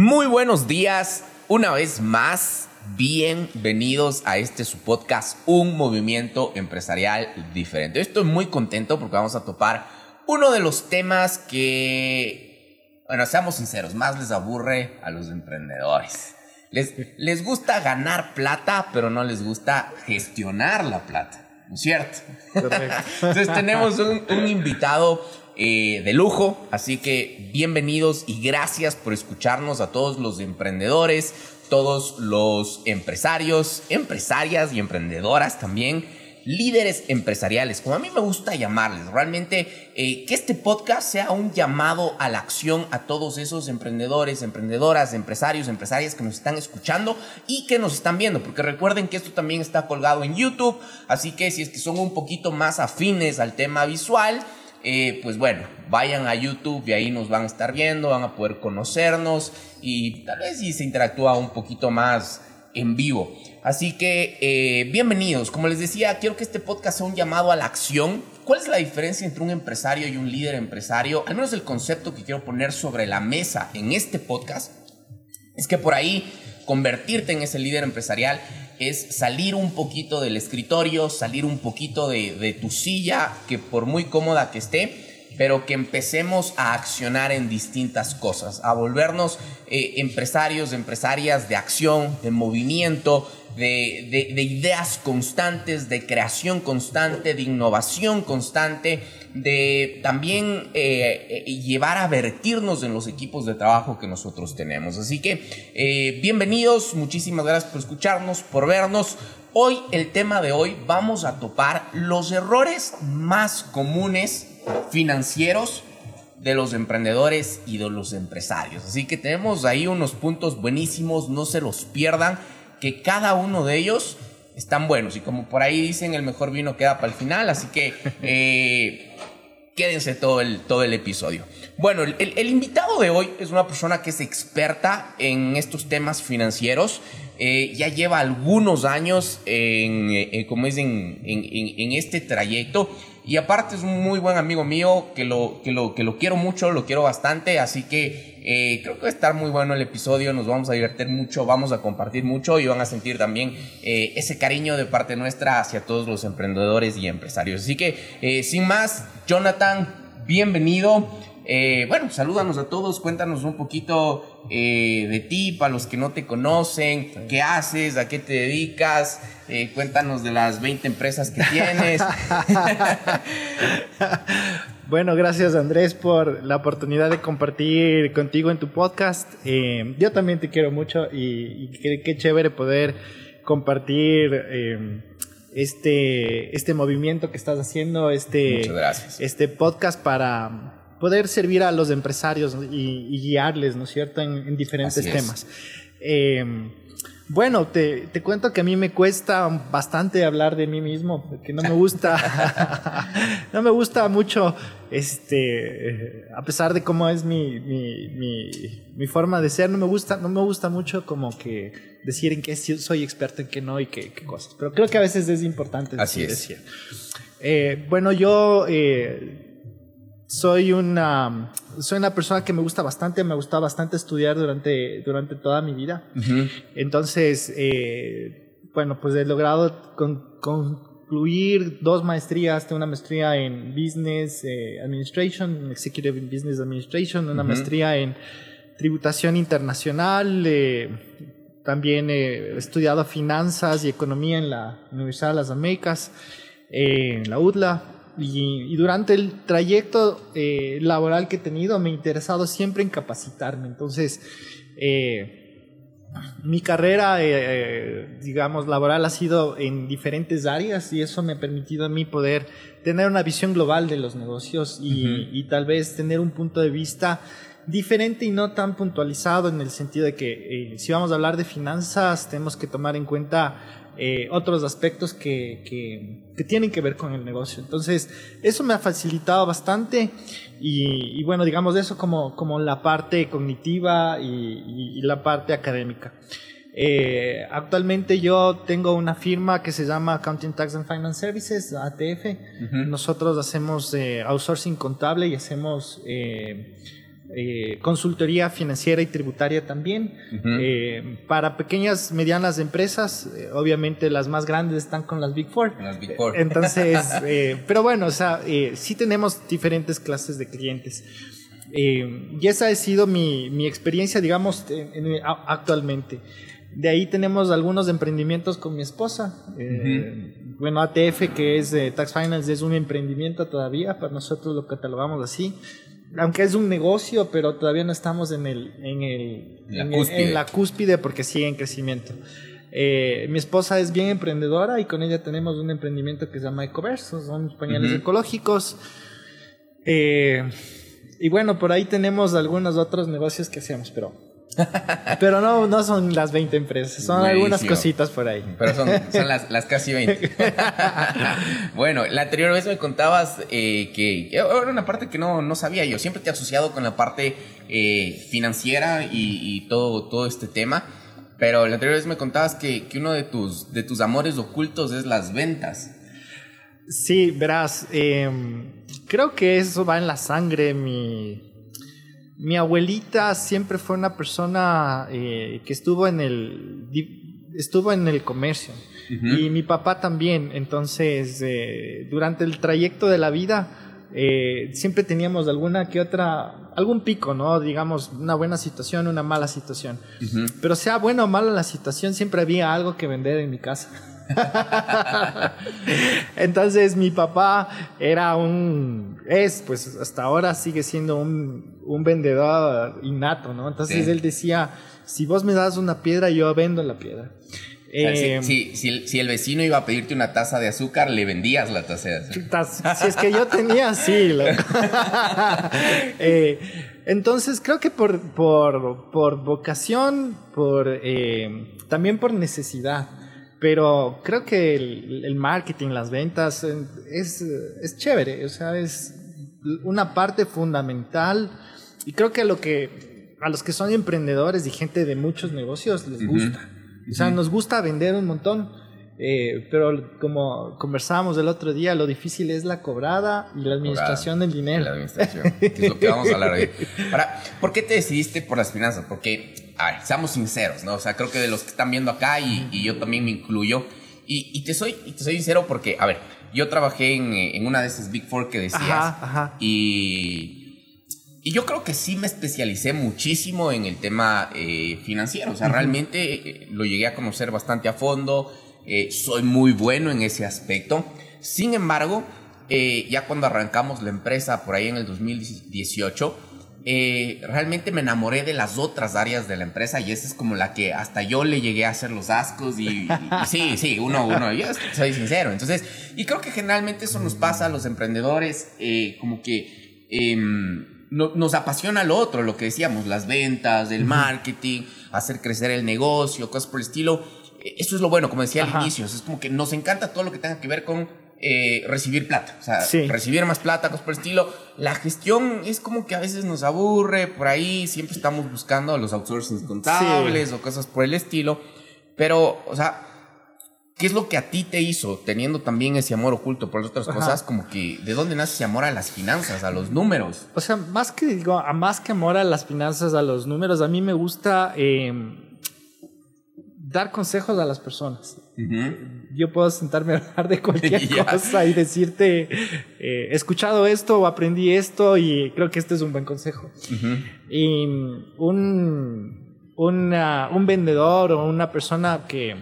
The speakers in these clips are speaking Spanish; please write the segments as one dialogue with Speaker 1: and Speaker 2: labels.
Speaker 1: Muy buenos días, una vez más, bienvenidos a este su podcast, Un Movimiento Empresarial Diferente. Estoy muy contento porque vamos a topar uno de los temas que, bueno, seamos sinceros, más les aburre a los emprendedores. Les, les gusta ganar plata, pero no les gusta gestionar la plata. ¿No es cierto? Entonces tenemos un, un invitado eh, de lujo. Así que bienvenidos y gracias por escucharnos a todos los emprendedores, todos los empresarios, empresarias y emprendedoras también líderes empresariales, como a mí me gusta llamarles, realmente eh, que este podcast sea un llamado a la acción a todos esos emprendedores, emprendedoras, empresarios, empresarias que nos están escuchando y que nos están viendo, porque recuerden que esto también está colgado en YouTube, así que si es que son un poquito más afines al tema visual, eh, pues bueno, vayan a YouTube y ahí nos van a estar viendo, van a poder conocernos y tal vez si se interactúa un poquito más en vivo. Así que eh, bienvenidos. Como les decía, quiero que este podcast sea un llamado a la acción. ¿Cuál es la diferencia entre un empresario y un líder empresario? Al menos el concepto que quiero poner sobre la mesa en este podcast es que por ahí convertirte en ese líder empresarial es salir un poquito del escritorio, salir un poquito de, tu silla, que por muy cómoda que esté, pero que empecemos a accionar en distintas cosas, a volvernos eh, empresarios, empresarias de acción, de movimiento, de, de, ideas constantes, de creación constante, de innovación constante, de también eh, eh, llevar a vertirnos en los equipos de trabajo que nosotros tenemos. Así que eh, bienvenidos, muchísimas gracias por escucharnos, por vernos. Hoy, el tema de hoy, vamos a topar los errores más comunes financieros de los emprendedores y de los empresarios. Así que tenemos ahí unos puntos buenísimos, no se los pierdan, que cada uno de ellos están buenos. Y como por ahí dicen, el mejor vino queda para el final, así que eh, quédense todo el, todo el episodio. Bueno, el, invitado de hoy es una persona que es experta en estos temas financieros. Eh, ya lleva algunos años en, eh, como es en, en, este trayecto y aparte es un muy buen amigo mío que lo, que lo, que lo quiero mucho, lo quiero bastante, así que eh, creo que va a estar muy bueno el episodio, nos vamos a divertir mucho, vamos a compartir mucho y van a sentir también eh, ese cariño de parte nuestra hacia todos los emprendedores y empresarios. Así que, eh, sin más, Jonathan, bienvenido. bueno, salúdanos a todos, cuéntanos un poquito de ti, para los que no te conocen, qué haces, a qué te dedicas, cuéntanos de las 20 empresas que tienes.
Speaker 2: Bueno, gracias Andrés por la oportunidad de compartir contigo en tu podcast. Eh, yo también te quiero mucho y, qué, chévere poder compartir eh, este, este movimiento que estás haciendo, este, este podcast para poder servir a los empresarios y, guiarles, ¿no es cierto?, en, diferentes temas. Eh, bueno, te, te, cuento que a mí me cuesta bastante hablar de mí mismo, porque no me gusta, no me gusta mucho, este, a pesar de cómo es mi, mi, mi, mi, forma de ser, no me gusta, no me gusta mucho como que decir en qué soy experto, en qué no y qué, qué cosas. Pero creo que a veces es importante
Speaker 1: Así
Speaker 2: decir. Eh, bueno, yo eh, soy una, soy una persona que me gusta bastante, me gusta bastante estudiar durante, durante toda mi vida. Entonces, eh, bueno, pues he logrado concluir dos maestrías, tengo una maestría en Business eh, Administration, Executive Business Administration, una maestría en tributación internacional, eh, también he estudiado finanzas y economía en la Universidad de las Américas, en la UDLA y, durante el trayecto eh, laboral que he tenido me he interesado siempre en capacitarme. Entonces, eh, mi carrera, eh, digamos, laboral ha sido en diferentes áreas y eso me ha permitido a mí poder tener una visión global de los negocios y, y tal vez tener un punto de vista diferente y no tan puntualizado en el sentido de que si vamos a hablar de finanzas tenemos que tomar en cuenta eh, otros aspectos que, que, tienen que ver con el negocio. Entonces, eso me ha facilitado bastante y, bueno, digamos eso como, como la parte cognitiva y, la parte académica. Eh, actualmente yo tengo una firma que se llama Accounting Tax and Finance Services, ATF. Nosotros hacemos eh, outsourcing contable y hacemos eh, consultoría financiera y tributaria también. Eh, para pequeñas, medianas empresas, eh, obviamente las más grandes están con las Big Four.
Speaker 1: Las Big Four.
Speaker 2: Entonces, pero bueno, o sea, sí tenemos diferentes clases de clientes. y esa ha sido mi, mi experiencia, digamos, actualmente. De ahí tenemos algunos emprendimientos con mi esposa. Bueno, ATF, que es Tax Finance, es un emprendimiento todavía, para nosotros lo catalogamos así aunque es un negocio, pero todavía no estamos en, el, en, el, en, la, cúspide. porque sigue en crecimiento. Eh, mi esposa es bien emprendedora y con ella tenemos un emprendimiento que se llama Ecoverso, son pañales ecológicos. Eh, y bueno, por ahí tenemos algunos otros negocios que hacemos, pero pero no, no son las 20 empresas, son algunas cositas por ahí.
Speaker 1: Pero son, son las, las, casi 20. bueno, la anterior vez me contabas eh, que era una parte que no, no, sabía yo. Siempre te he asociado con la parte eh, financiera y, y, todo, todo este tema. Pero la anterior vez me contabas que, que, uno de tus, de tus amores ocultos es las ventas.
Speaker 2: Sí, verás, em, creo que eso va en la sangre, mi, mi abuelita siempre fue una persona eh, que estuvo en el, estuvo en el comercio. Y mi papá también. Entonces, eh, durante el trayecto de la vida, eh, siempre teníamos alguna que otra, algún pico, ¿no? Digamos, una buena situación, una mala situación. Pero sea buena o mala la situación, siempre había algo que vender en mi casa. Entonces mi papá era un, es, pues hasta ahora sigue siendo un, un vendedor innato, ¿no? Entonces él decía, si vos me das una piedra, yo vendo la piedra.
Speaker 1: Eh, si, si, el, vecino iba a pedirte una taza de azúcar, le vendías la taza de azúcar.
Speaker 2: Si es que yo tenía, sí. eh, entonces creo que por, por, por vocación, por, eh, también por necesidad. Pero creo que el, marketing, las ventas, eh, es, es, chévere, o sea, es una parte fundamental y creo que a, lo que a los que son emprendedores y gente de muchos negocios les gusta. O sea, nos gusta vender un montón, eh, pero como conversábamos el otro día, lo difícil es la cobrada y la administración del dinero.
Speaker 1: La administración, que es lo que vamos a hablar hoy. Ahora, ¿por qué te decidiste por las finanzas? Porque a ver, seamos sinceros, ¿no? O sea, creo que de los que están viendo acá y, yo también me incluyo. Y, te soy, te soy sincero porque, a ver, yo trabajé en, una de esas Big Four que decías. Ajá, Y, y yo creo que sí me especialicé muchísimo en el tema eh, financiero. O sea, realmente eh, lo llegué a conocer bastante a fondo. Eh, soy muy bueno en ese aspecto. Sin embargo, ya cuando arrancamos la empresa por ahí en el 2018, eh, realmente me enamoré de las otras áreas de la empresa y esa es como la que hasta yo le llegué a hacer los ascos y, sí, sí, uno, uno, yo soy sincero. Entonces, y creo que generalmente eso nos pasa a los emprendedores, eh, como que em, nos apasiona lo otro, lo que decíamos, las ventas, el marketing, hacer crecer el negocio, cosas por el estilo. Eh, eso es lo bueno, como decía al inicio, es como que nos encanta todo lo que tenga que ver con eh, recibir plata. O sea, recibir más plata, cosas por el estilo. La gestión es como que a veces nos aburre por ahí. Siempre estamos buscando los outsourcing contables o cosas por el estilo. Pero, o sea, ¿qué es lo que a ti te hizo, teniendo también ese amor oculto por las otras cosas? Como que, ¿de dónde nace ese amor a las finanzas, a los números?
Speaker 2: O sea, más que digo, más que amor a las finanzas, a los números, a mí me gusta. Eh, dar consejos a las personas. Yo puedo sentarme a hablar de cualquier cosa y decirte, eh, he escuchado esto o aprendí esto y creo que este es un buen consejo. Y un, un vendedor o una persona que,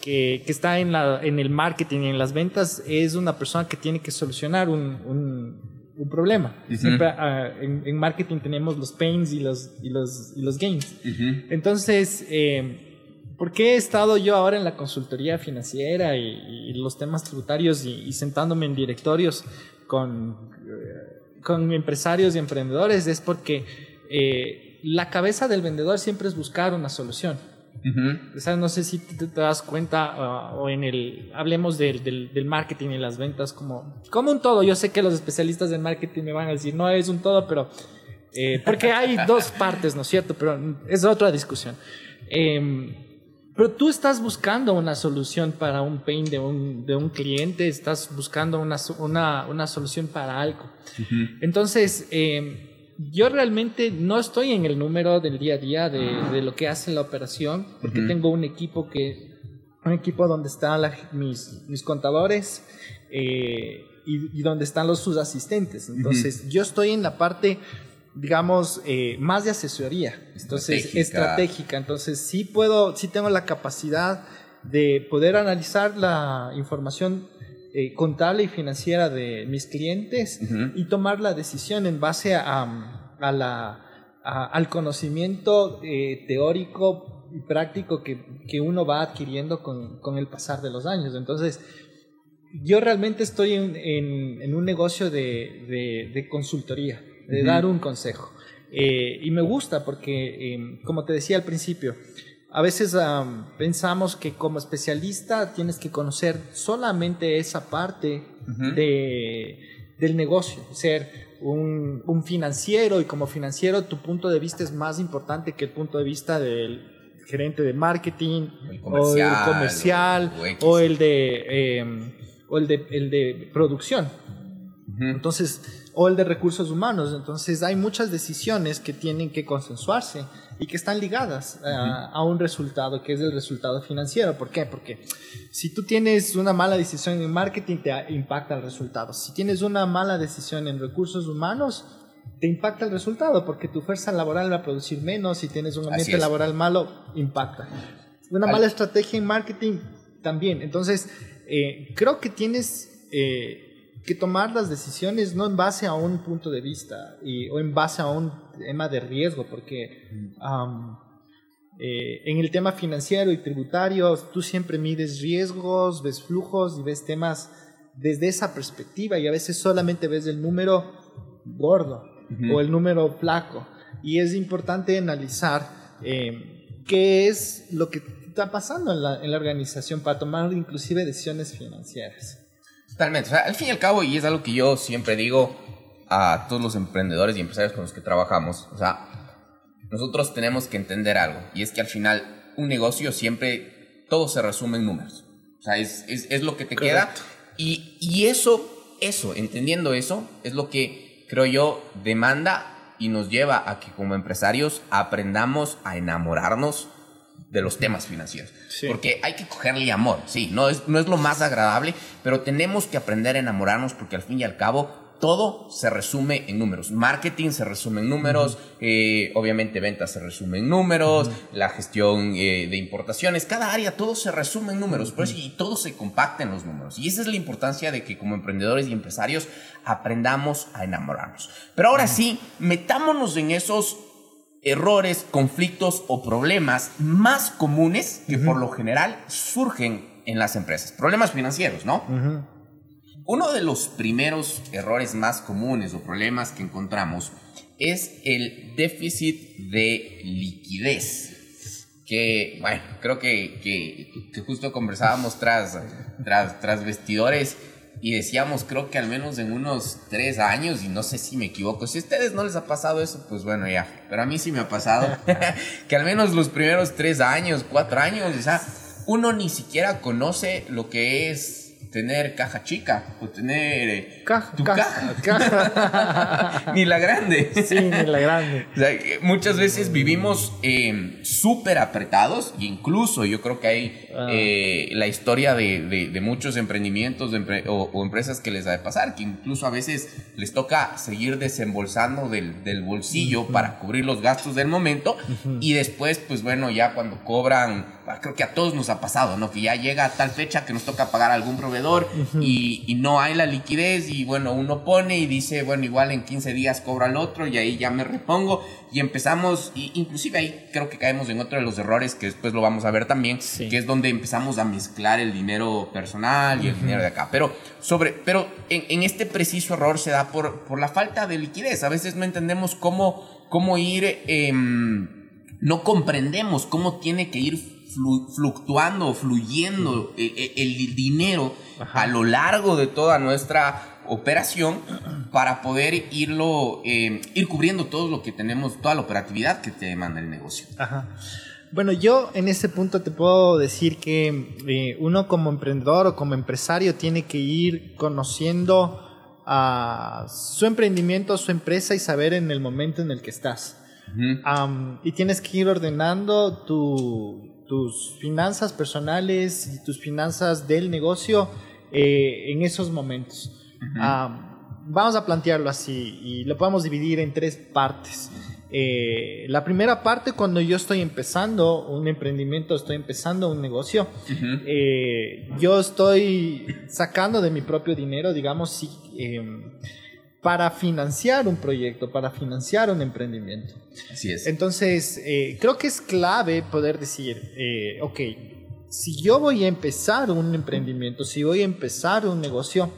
Speaker 2: que, está en, la, en el marketing y en las ventas es una persona que tiene que solucionar un, un, problema. Siempre ah, en, marketing tenemos los pains y los, y los, y los gains. Entonces, eh, ¿Por qué he estado yo ahora en la consultoría financiera y, los temas tributarios y, sentándome en directorios con, eh, con empresarios y emprendedores? Es porque eh, la cabeza del vendedor siempre es buscar una solución. O sea, no sé si te, das cuenta ah, o en el, hablemos del, del, marketing y las ventas como, como un todo. Yo sé que los especialistas del marketing me van a decir, no es un todo, pero... Eh, porque hay dos partes, ¿no es cierto? Pero es otra discusión. Eh, pero tú estás buscando una solución para un pain de un, de un cliente, estás buscando una, una, una solución para algo. Entonces, eh, yo realmente no estoy en el número del día a día de, lo que hace la operación, porque tengo un equipo que, un equipo donde están mis, mis contadores eh, y, donde están los sus asistentes. Entonces, yo estoy en la parte digamos, eh, más de asesoría, entonces estratégica. Entonces sí puedo, sí tengo la capacidad de poder analizar la información eh, contable y financiera de mis clientes y tomar la decisión en base a, a la, al conocimiento eh, teórico y práctico que, que, uno va adquiriendo con, con, el pasar de los años. Entonces, yo realmente estoy en, en, un negocio de, de, de consultoría de dar un consejo. Eh, y me gusta porque, em, como te decía al principio, a veces pensamos que como especialista tienes que conocer solamente esa parte de, del negocio, ser un, un, financiero y como financiero tu punto de vista es más importante que el punto de vista del gerente de marketing o el comercial o, el de, em, o el de, el de producción. Entonces, o el de recursos humanos. Entonces hay muchas decisiones que tienen que consensuarse y que están ligadas eh, a un resultado que es el resultado financiero. ¿Por qué? Porque si tú tienes una mala decisión en marketing te impacta el resultado. Si tienes una mala decisión en recursos humanos te impacta el resultado porque tu fuerza laboral va a producir menos. Si tienes un ambiente laboral malo, impacta. Una mala estrategia en marketing también. Entonces, eh, creo que tienes... Eh, que tomar las decisiones no en base a un punto de vista y, o en base a un tema de riesgo, porque eh, en el tema financiero y tributario tú siempre mides riesgos, ves flujos y ves temas desde esa perspectiva y a veces solamente ves el número gordo o el número flaco. Y es importante analizar eh, qué es lo que está pasando en la, en la organización para tomar inclusive decisiones financieras.
Speaker 1: Totalmente. O sea, al fin y al cabo, y es algo que yo siempre digo a todos los emprendedores y empresarios con los que trabajamos, o sea, nosotros tenemos que entender algo, y es que al final un negocio siempre, todo se resume en números. O sea, es, es, es lo que te queda. Y, y eso, eso, entendiendo eso, es lo que creo yo demanda y nos lleva a que como empresarios aprendamos a enamorarnos de los temas financieros. Porque hay que cogerle amor, sí, no es, no es lo más agradable, pero tenemos que aprender a enamorarnos porque al fin y al cabo todo se resume en números. Marketing se resume en números, eh, obviamente ventas se resume en números, la gestión eh, de importaciones, cada área, todo se resume en números, y todo se compacta en los números. Y esa es la importancia de que como emprendedores y empresarios aprendamos a enamorarnos. Pero ahora sí, metámonos en esos errores, conflictos o problemas más comunes que por lo general surgen en las empresas. Problemas financieros, ¿no? Uno de los primeros errores más comunes o problemas que encontramos es el déficit de liquidez. Que, bueno, creo que, que, justo conversábamos tras, tras, tras vestidores y decíamos, creo que al menos en unos tres años, y no sé si me equivoco, si a ustedes no les ha pasado eso, pues bueno, ya, pero a mí sí me ha pasado, que al menos los primeros tres años, cuatro años, o sea, uno ni siquiera conoce lo que es tener caja chica o tener eh,
Speaker 2: caja,
Speaker 1: tu caja. ni la grande.
Speaker 2: Sí, ni la grande.
Speaker 1: muchas veces vivimos eh, súper apretados e incluso yo creo que hay ah. eh, la historia de, de, muchos emprendimientos o, empresas que les ha de pasar, que incluso a veces les toca seguir desembolsando del, del bolsillo para cubrir los gastos del momento y después, pues bueno, ya cuando cobran creo que a todos nos ha pasado, ¿no? Que ya llega a tal fecha que nos toca pagar a algún proveedor y, no hay la liquidez y bueno, uno pone y dice, bueno, igual en 15 días cobro al otro y ahí ya me repongo y empezamos, y inclusive ahí creo que caemos en otro de los errores que después lo vamos a ver también, que es donde empezamos a mezclar el dinero personal y el dinero de acá. Pero, sobre, pero en, este preciso error se da por, por la falta de liquidez. A veces no entendemos cómo, cómo ir... Em, no comprendemos cómo tiene que ir fluctuando, fluyendo e, e, el, dinero a lo largo de toda nuestra operación para poder irlo, em, ir cubriendo todo lo que tenemos, toda la operatividad que te demanda el negocio.
Speaker 2: Bueno, yo en ese punto te puedo decir que eh, uno como emprendedor o como empresario tiene que ir conociendo a su emprendimiento, su empresa y saber en el momento en el que estás. Y tienes que ir ordenando tus finanzas personales y tus finanzas del negocio eh, en esos momentos. vamos a plantearlo así y lo podemos dividir en tres partes. Eh, la primera parte, cuando yo estoy empezando un emprendimiento, estoy empezando un negocio, eh, yo estoy sacando de mi propio dinero, digamos, em, para financiar un proyecto, para financiar un emprendimiento.
Speaker 1: Así es.
Speaker 2: Entonces, eh, creo que es clave poder decir, ok, si yo voy a empezar un emprendimiento, si voy a empezar un negocio,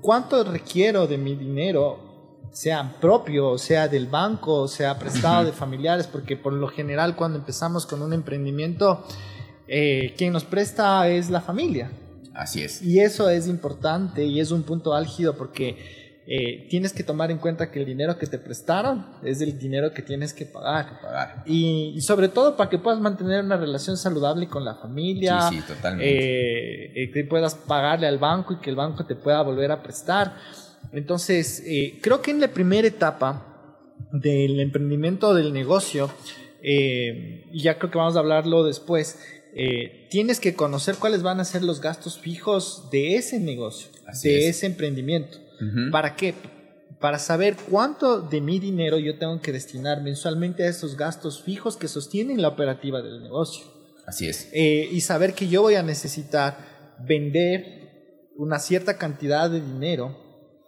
Speaker 2: ¿cuánto requiero de mi dinero sea propio, sea del banco, sea prestado de familiares, porque por lo general cuando empezamos con un emprendimiento, eh, quien nos presta es la familia.
Speaker 1: Así es.
Speaker 2: Y eso es importante y es un punto álgido porque eh, tienes que tomar en cuenta que el dinero que te prestaron es el dinero que tienes que pagar.
Speaker 1: pagar.
Speaker 2: Y, sobre todo para que puedas mantener una relación saludable con la familia.
Speaker 1: Sí, sí, totalmente.
Speaker 2: Eh, que puedas pagarle al banco y que el banco te pueda volver a prestar. Entonces, eh, creo que en la primera etapa del emprendimiento del negocio, eh, y ya creo que vamos a hablarlo después, eh, tienes que conocer cuáles van a ser los gastos fijos de ese negocio, de ese emprendimiento. ¿Para qué? Para saber cuánto de mi dinero yo tengo que destinar mensualmente a esos gastos fijos que sostienen la operativa del negocio.
Speaker 1: Así es.
Speaker 2: y saber que yo voy a necesitar vender una cierta cantidad de dinero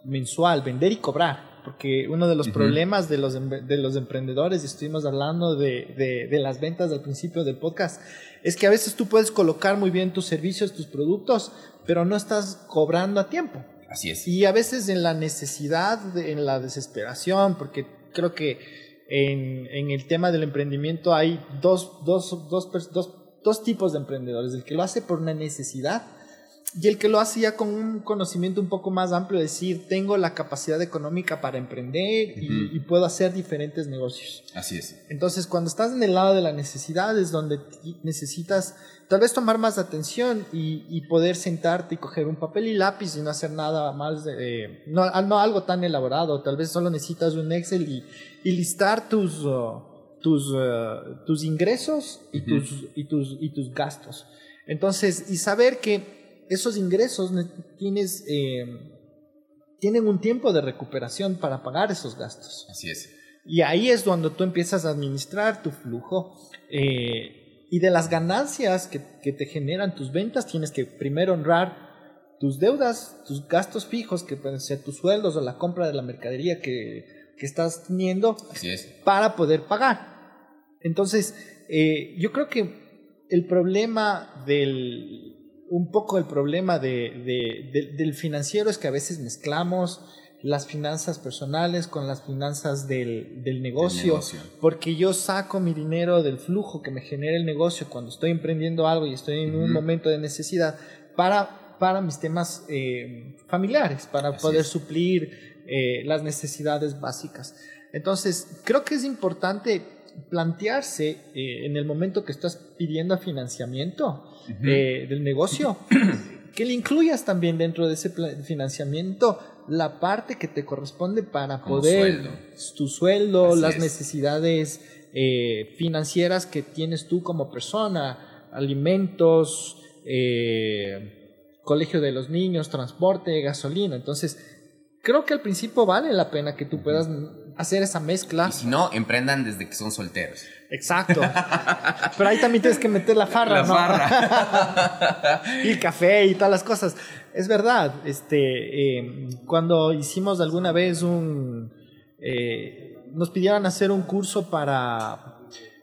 Speaker 2: mensual, vender y cobrar. Porque uno de los problemas de los, de los emprendedores, y estuvimos hablando de, de, las ventas al principio del podcast, es que a veces tú puedes colocar muy bien tus servicios, tus productos, pero no estás cobrando a tiempo.
Speaker 1: Así es.
Speaker 2: Y a veces en la necesidad, en la desesperación, porque creo que en, el tema del emprendimiento hay dos, dos, dos tipos de emprendedores. El que lo hace por una necesidad y el que lo hace ya con un conocimiento un poco más amplio, decir, tengo la capacidad económica para emprender y, puedo hacer diferentes negocios.
Speaker 1: Así es.
Speaker 2: Entonces, cuando estás en el lado de la necesidad es donde necesitas tal vez tomar más atención y, poder sentarte y coger un papel y lápiz y no hacer nada más, de, no, no, algo tan elaborado, tal vez solo necesitas un Excel y, listar tus, uh, tus, uh, tus ingresos y, tus, y, tus, y tus gastos. Entonces, y saber que esos ingresos tienes, eh, tienen un tiempo de recuperación para pagar esos gastos.
Speaker 1: Así es.
Speaker 2: Y ahí es cuando tú empiezas a administrar tu flujo. Eh, y de las ganancias que, que, te generan tus ventas, tienes que primero honrar tus deudas, tus gastos fijos, que pueden ser tus sueldos o la compra de la mercadería que, que estás teniendo,
Speaker 1: Así es.
Speaker 2: para poder pagar. Entonces, eh, yo creo que el problema del, un poco el problema de, del financiero es que a veces mezclamos las finanzas personales con las finanzas del, negocio, porque yo saco mi dinero del flujo que me genera el negocio cuando estoy emprendiendo algo y estoy en un momento de necesidad para, para mis temas eh, familiares, para poder suplir eh, las necesidades básicas. Entonces, creo que es importante plantearse eh, en el momento que estás pidiendo financiamiento eh, del negocio, que le incluyas también dentro de ese financiamiento la parte que te corresponde para poder tu sueldo, las necesidades eh, financieras que tienes tú como persona, alimentos, colegio de los niños, transporte, gasolina. Entonces, creo que al principio vale la pena que tú puedas hacer esa mezcla.
Speaker 1: Y si no, emprendan desde que son solteros.
Speaker 2: Exacto. Pero ahí también tienes que meter la farra, la Farra. y el café y todas las cosas. Es verdad. Este, eh, cuando hicimos alguna vez un, eh, nos pidieron hacer un curso para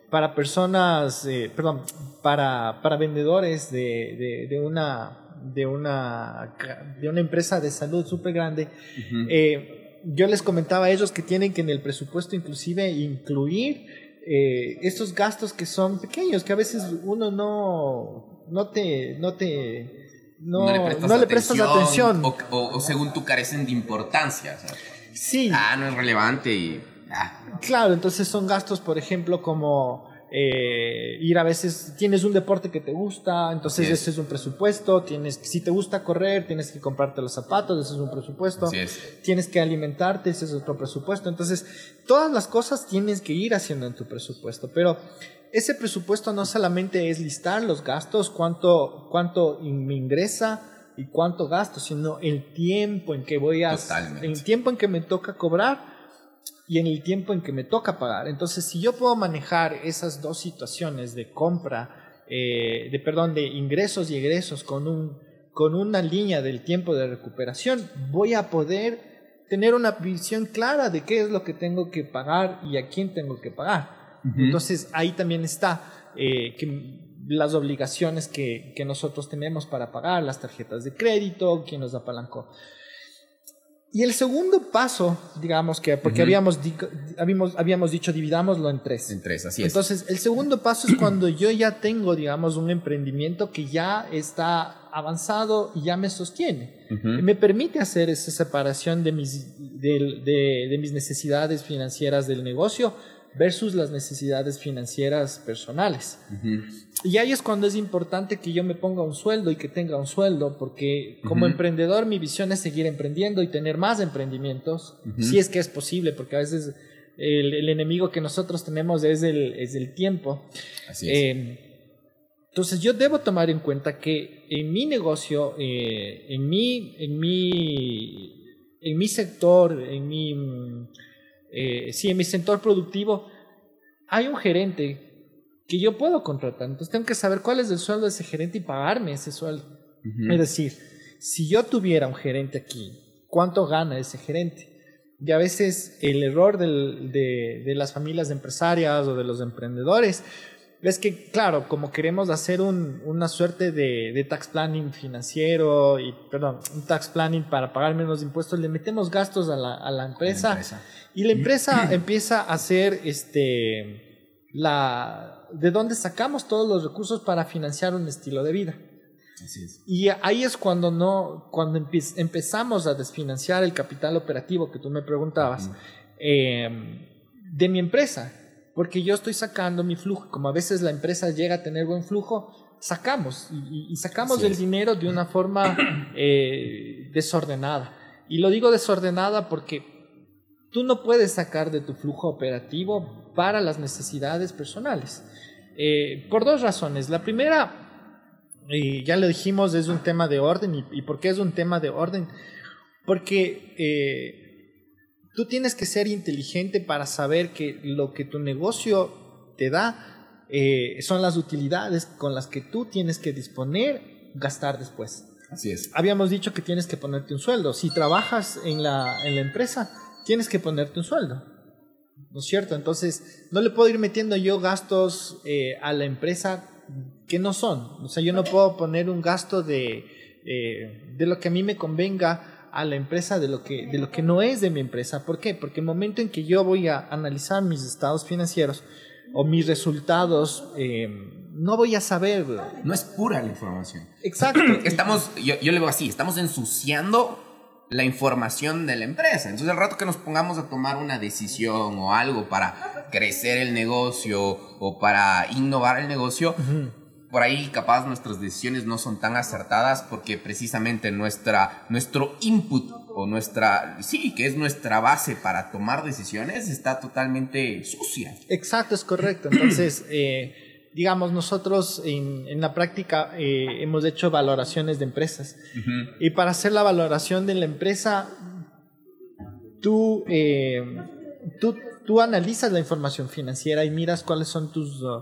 Speaker 2: para personas, eh, perdón, para, para vendedores de, de, una de una de una empresa de salud súper grande yo les comentaba a ellos que tienen que en el presupuesto inclusive incluir eh, estos gastos que son pequeños, que a veces uno no, no te, no te, no, le prestas, atención,
Speaker 1: O, según tú carecen de importancia.
Speaker 2: Sí.
Speaker 1: Ah, no es relevante y...
Speaker 2: Claro, entonces son gastos, por ejemplo, como eh, ir a veces, tienes un deporte que te gusta, entonces ese es un presupuesto, tienes, si te gusta correr, tienes que comprarte los zapatos, ese es un presupuesto, tienes que alimentarte, ese es otro presupuesto, entonces todas las cosas tienes que ir haciendo en tu presupuesto, pero ese presupuesto no solamente es listar los gastos, cuánto, cuánto me ingresa y cuánto gasto, sino el tiempo en que voy a, el tiempo en que me toca cobrar y en el tiempo en que me toca pagar. Entonces, si yo puedo manejar esas dos situaciones de compra, eh, de perdón, de ingresos y egresos con, un, con una línea del tiempo de recuperación, voy a poder tener una visión clara de qué es lo que tengo que pagar y a quién tengo que pagar. Entonces, ahí también está eh, que las obligaciones que, que, nosotros tenemos para pagar, las tarjetas de crédito, quién nos apalancó. Y el segundo paso, digamos que, porque habíamos, habíamos, habíamos dicho dividámoslo en tres.
Speaker 1: En tres, así
Speaker 2: es. Entonces, el segundo paso es cuando yo ya tengo, digamos, un emprendimiento que ya está avanzado y ya me sostiene. Me permite hacer esa separación de mis, de, de, de mis necesidades financieras del negocio versus las necesidades financieras personales. Y ahí es cuando es importante que yo me ponga un sueldo y que tenga un sueldo, porque como emprendedor mi visión es seguir emprendiendo y tener más emprendimientos, si es que es posible, porque a veces el, enemigo que nosotros tenemos es el, es el tiempo.
Speaker 1: Así es.
Speaker 2: Eh, entonces yo debo tomar en cuenta que en mi negocio, eh, en, mi, en, mi, en mi sector, en mi eh, si en mi sector productivo hay un gerente que yo puedo contratar, entonces tengo que saber cuál es el sueldo de ese gerente y pagarme ese sueldo. Es decir, si yo tuviera un gerente aquí, ¿cuánto gana ese gerente? Y a veces el error de, de, las familias empresarias o de los emprendedores es que, claro, como queremos hacer un, una suerte de, de, tax planning financiero, y, perdón, un tax planning para pagar menos impuestos, le metemos gastos a la, a la empresa. Y la empresa empieza a hacer este, la, de dónde sacamos todos los recursos para financiar un estilo de vida. Y ahí es cuando no, cuando empezamos a desfinanciar el capital operativo que tú me preguntabas em, de mi empresa, porque yo estoy sacando mi flujo, como a veces la empresa llega a tener buen flujo, sacamos y, sacamos el dinero de una forma eh, desordenada. Y lo digo desordenada porque tú no puedes sacar de tu flujo operativo para las necesidades personales. Eh, por dos razones. La primera, ya lo dijimos, es un tema de orden. ¿Y, por qué es un tema de orden? Porque eh, tú tienes que ser inteligente para saber que lo que tu negocio te da eh, son las utilidades con las que tú tienes que disponer, gastar después.
Speaker 1: Así es.
Speaker 2: Habíamos dicho que tienes que ponerte un sueldo. Si trabajas en la, en la empresa, tienes que ponerte un sueldo. ¿No es cierto? Entonces, no le puedo ir metiendo yo gastos eh, a la empresa que no son. O sea, yo no puedo poner un gasto de, eh, de lo que a mí me convenga a la empresa de lo, que, de lo que no es de mi empresa. ¿Por qué? Porque el momento en que yo voy a analizar mis estados financieros o mis resultados, eh, no voy a saber.
Speaker 1: No es pura la información.
Speaker 2: Exacto.
Speaker 1: estamos, yo, yo le veo así, estamos ensuciando la información de la empresa. Entonces, al rato que nos pongamos a tomar una decisión o algo para crecer el negocio o para innovar el negocio, por ahí capaz nuestras decisiones no son tan acertadas porque precisamente nuestra, nuestro input o nuestra, sí, que es nuestra base para tomar decisiones, está totalmente sucia.
Speaker 2: Exacto, es correcto. Entonces, eh, digamos, nosotros en, la práctica eh, hemos hecho valoraciones de empresas. Y para hacer la valoración de la empresa, tú, eh, tú, tú, analizas la información financiera y miras cuáles son tus, uh,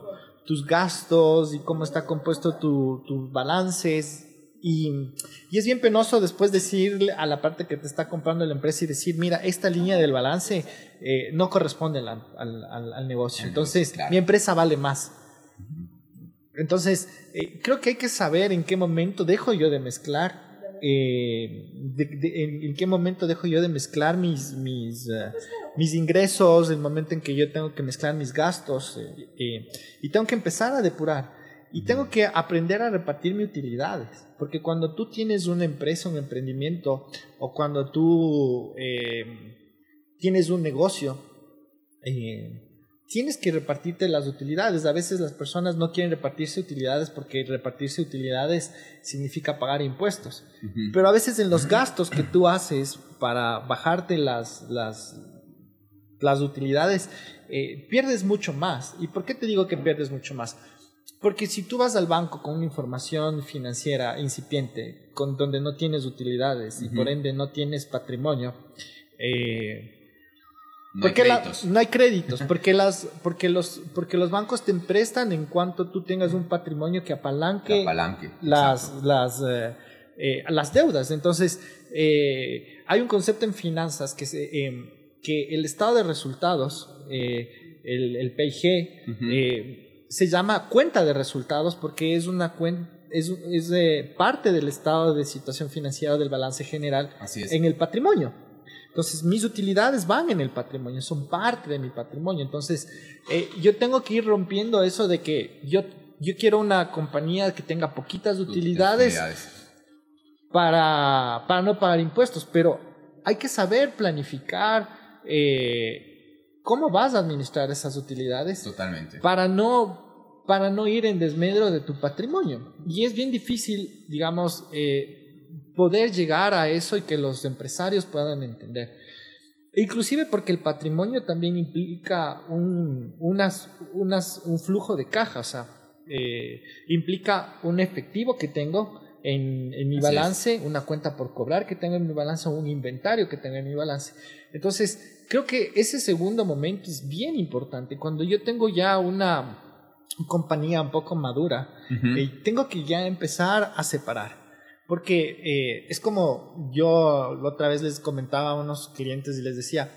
Speaker 2: tus gastos y cómo está compuesto tus balances. Y, y, es bien penoso después decirle a la parte que te está comprando la empresa y decir, mira, esta línea del balance eh, no corresponde al, al, al negocio. Entonces, mi empresa vale más. Entonces, eh, creo que hay que saber en qué momento dejo yo de mezclar, eh, en, qué momento dejo yo de mezclar mis, mis, uh, mis ingresos, el momento en que yo tengo que mezclar mis gastos eh, y tengo que empezar a depurar. Y tengo que aprender a repartir mis utilidades, porque cuando tú tienes una empresa, un emprendimiento, o cuando tú tienes un negocio, tienes que repartirte las utilidades. A veces las personas no quieren repartirse utilidades porque repartirse utilidades significa pagar impuestos. Pero a veces en los gastos que tú haces para bajarte las, las, las utilidades, eh, pierdes mucho más. ¿Y por qué te digo que pierdes mucho más? Porque si tú vas al banco con una información financiera incipiente, con donde no tienes utilidades y por ende no tienes patrimonio, eh,
Speaker 1: no hay créditos.
Speaker 2: no hay créditos, porque, las, porque, los, porque los bancos te prestan en cuanto tú tengas un patrimonio que apalanque, las, las, eh, eh, las deudas. Entonces, eh, hay un concepto en finanzas que, se, que el estado de resultados, el, el, PIG, se llama cuenta de resultados porque es una cuenta es, es parte del estado de situación financiera del balance general en el patrimonio. Entonces, mis utilidades van en el patrimonio, son parte de mi patrimonio. Entonces, eh, yo tengo que ir rompiendo eso de que yo, yo quiero una compañía que tenga poquitas utilidades, Para, para no pagar impuestos, pero hay que saber planificar eh, cómo vas a administrar esas utilidades.
Speaker 1: Totalmente.
Speaker 2: Para no, para no ir en desmedro de tu patrimonio. Y es bien difícil, digamos, eh, poder llegar a eso y que los empresarios puedan entender. Inclusive porque el patrimonio también implica un, unas, unas, un flujo de caja, o sea, eh, implica un efectivo que tengo en, en mi balance, una cuenta por cobrar que tengo en mi balance, un inventario que tengo en mi balance. Entonces, creo que ese segundo momento es bien importante. Cuando yo tengo ya una compañía un poco madura, eh, tengo que ya empezar a separar. Porque eh, es como yo la otra vez les comentaba a unos clientes y les decía,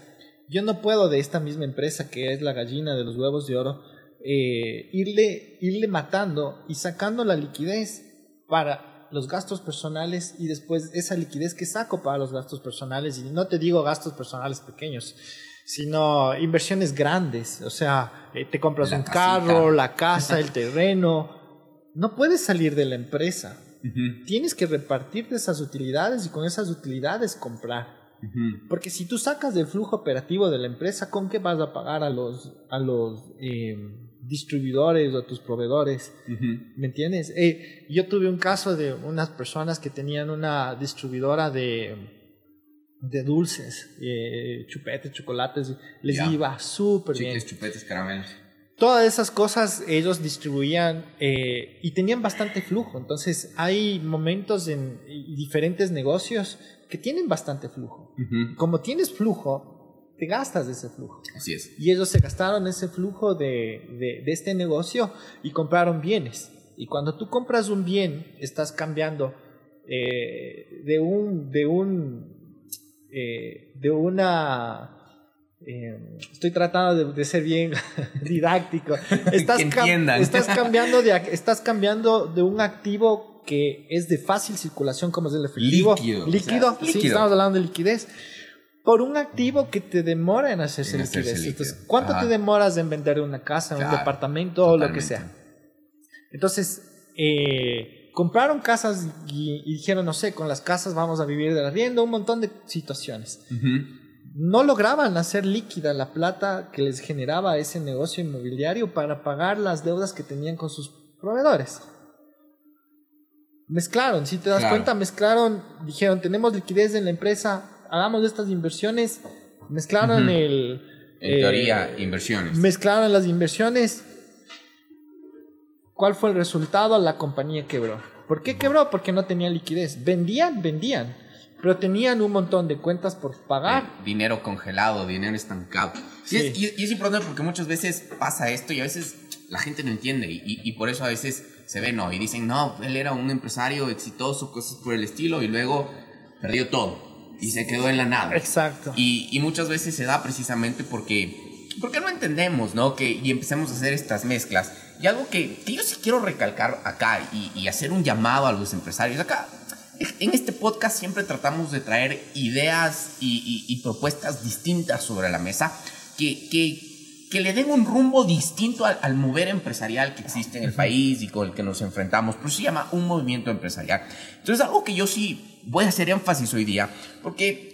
Speaker 2: yo no puedo de esta misma empresa que es la gallina de los huevos de oro, eh, irle, irle matando y sacando la liquidez para los gastos personales y después esa liquidez que saco para los gastos personales, y no te digo gastos personales pequeños, sino inversiones grandes, o sea, eh, te compras un carro, la casa, el terreno, no puedes salir de la empresa Tienes que repartirte esas utilidades y con esas utilidades comprar. Porque si tú sacas del flujo operativo de la empresa, ¿con qué vas a pagar a los, a los eh, distribuidores o a tus proveedores? ¿Me entiendes? Eh, yo tuve un caso de unas personas que tenían una distribuidora de, de dulces, eh, chupetes, chocolates, les iba súper bien.
Speaker 1: chupetes, caramelos
Speaker 2: todas esas cosas ellos distribuían eh, y tenían bastante flujo. Entonces hay momentos en diferentes negocios que tienen bastante flujo. Como tienes flujo, te gastas de ese flujo.
Speaker 1: Así es.
Speaker 2: Y ellos se gastaron ese flujo de, de, este negocio y compraron bienes. Y cuando tú compras un bien, estás cambiando eh, de un, de un, eh, de una eh, estoy tratando de, ser bien didáctico. Estás, estás, cambiando de, estás cambiando de un activo que es de fácil circulación, como es el efectivo.
Speaker 1: Líquido.
Speaker 2: Líquido, sí, estamos hablando de liquidez. Por un activo que te demora en hacerse liquidez. Entonces, ¿cuánto te demoras en vender una casa, un departamento o lo que sea? Entonces, eh, compraron casas y, dijeron, no sé, con las casas vamos a vivir de arriendo, un montón de situaciones no lograban hacer líquida la plata que les generaba ese negocio inmobiliario para pagar las deudas que tenían con sus proveedores. Mezclaron, si te das cuenta, mezclaron, dijeron, tenemos liquidez en la empresa, hagamos estas inversiones, mezclaron el...
Speaker 1: En teoría, eh, inversiones.
Speaker 2: Mezclaron las inversiones. ¿Cuál fue el resultado? La compañía quebró. ¿Por qué quebró? Porque no tenía liquidez. Vendían, vendían pero tenían un montón de cuentas por pagar.
Speaker 1: Eh, dinero congelado, dinero estancado. y, es, importante porque muchas veces pasa esto y a veces la gente no entiende y, por eso a veces se ve, ¿no? Y dicen, no, él era un empresario exitoso, cosas por el estilo y luego perdió todo y se quedó en la nada.
Speaker 2: Exacto.
Speaker 1: Y, muchas veces se da precisamente porque, porque no entendemos, ¿no? Que, y empecemos a hacer estas mezclas. Y algo que, que yo sí quiero recalcar acá y, y hacer un llamado a los empresarios acá en este podcast siempre tratamos de traer ideas y, propuestas distintas sobre la mesa que, que, le den un rumbo distinto al, mover empresarial que existe en el país y con el que nos enfrentamos. Por eso se llama un movimiento empresarial. Entonces, algo que yo sí voy a hacer énfasis hoy día, porque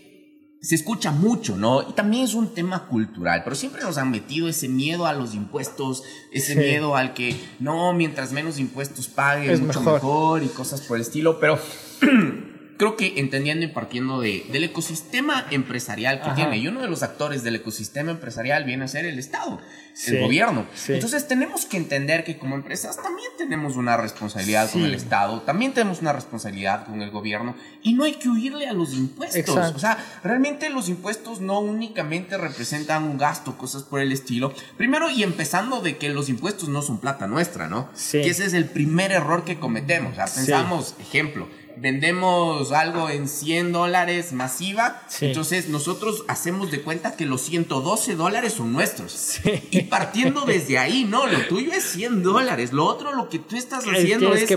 Speaker 1: se escucha mucho, ¿no? Y también es un tema cultural, pero siempre nos han metido ese miedo a los impuestos, ese miedo al que, no, mientras menos impuestos paguen, es mucho mejor. y cosas por el estilo, pero creo que entendiendo y partiendo de, del ecosistema empresarial que tiene, y uno de los actores del ecosistema empresarial viene a ser el Estado, el gobierno. Entonces tenemos que entender que como empresas también tenemos una responsabilidad con el Estado, también tenemos una responsabilidad con el gobierno, y no hay que huirle a los impuestos. O sea, realmente los impuestos no únicamente representan un gasto, cosas por el estilo. Primero, y empezando de que los impuestos no son plata nuestra, ¿no? Que ese es el primer error que cometemos. O sea, pensamos, ejemplo, vendemos algo en 100 dólares masiva, entonces nosotros hacemos de cuenta que los 112 dólares son nuestros. Y partiendo desde ahí, no, lo tuyo es 100 dólares, lo otro lo que tú estás haciendo es,